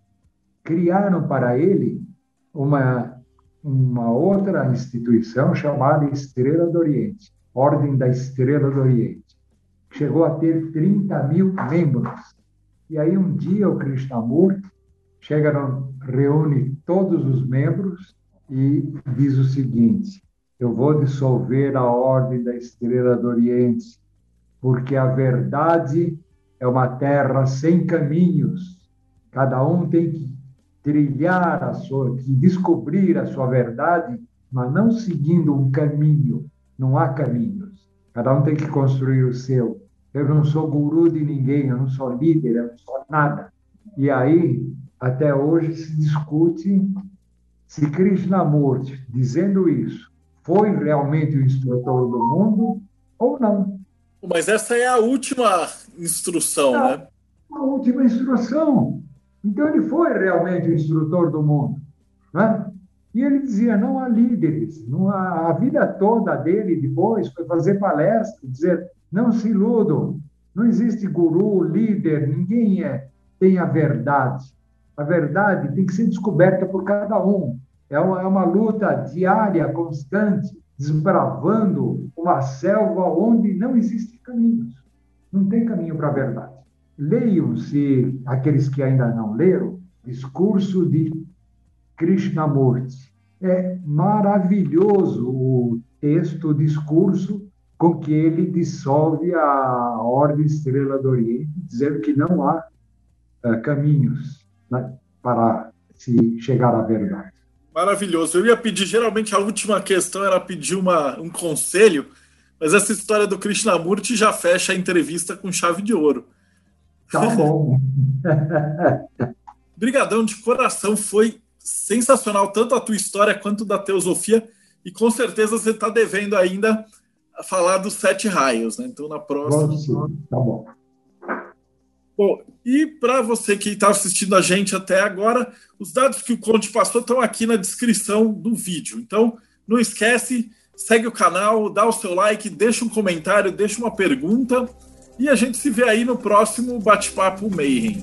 Criaram para ele uma, uma outra instituição chamada Estrela do Oriente, Ordem da Estrela do Oriente. Chegou a ter 30 mil membros. E aí, um dia, o Krishnamurti chega, reúne todos os membros e diz o seguinte: Eu vou dissolver a Ordem da Estrela do Oriente, porque a verdade é uma terra sem caminhos. Cada um tem que trilhar a sua, que descobrir a sua verdade, mas não seguindo um caminho. Não há caminhos. Cada um tem que construir o seu. Eu não sou guru de ninguém, eu não sou líder, eu não sou nada. E aí, até hoje, se discute se Krishnamurti, dizendo isso, foi realmente o instrutor do mundo ou não. Mas essa é a última instrução, né? A última instrução. Então ele foi realmente o instrutor do mundo. Né? E ele dizia: não há líderes. Não há, a vida toda dele depois foi fazer palestra, dizer: não se iludam, não existe guru, líder, ninguém é, tem a verdade. A verdade tem que ser descoberta por cada um. É uma, é uma luta diária, constante desbravando uma selva onde não existem caminhos. Não tem caminho para a verdade. Leiam-se, aqueles que ainda não leram, Discurso de Krishnamurti. É maravilhoso o texto, o discurso com que ele dissolve a Ordem Estrela do Oriente, dizendo que não há uh, caminhos né, para se chegar à verdade. Maravilhoso. Eu ia pedir, geralmente a última questão era pedir uma, um conselho, mas essa história do Krishnamurti já fecha a entrevista com chave de ouro. Tá bom. Brigadão de coração, foi sensacional, tanto a tua história quanto da teosofia, e com certeza você está devendo ainda falar dos sete raios, né? Então na próxima. Tá bom. Bom, e para você que está assistindo a gente até agora, os dados que o Conte passou estão aqui na descrição do vídeo. Então, não esquece, segue o canal, dá o seu like, deixa um comentário, deixa uma pergunta e a gente se vê aí no próximo Bate-Papo Mayhem.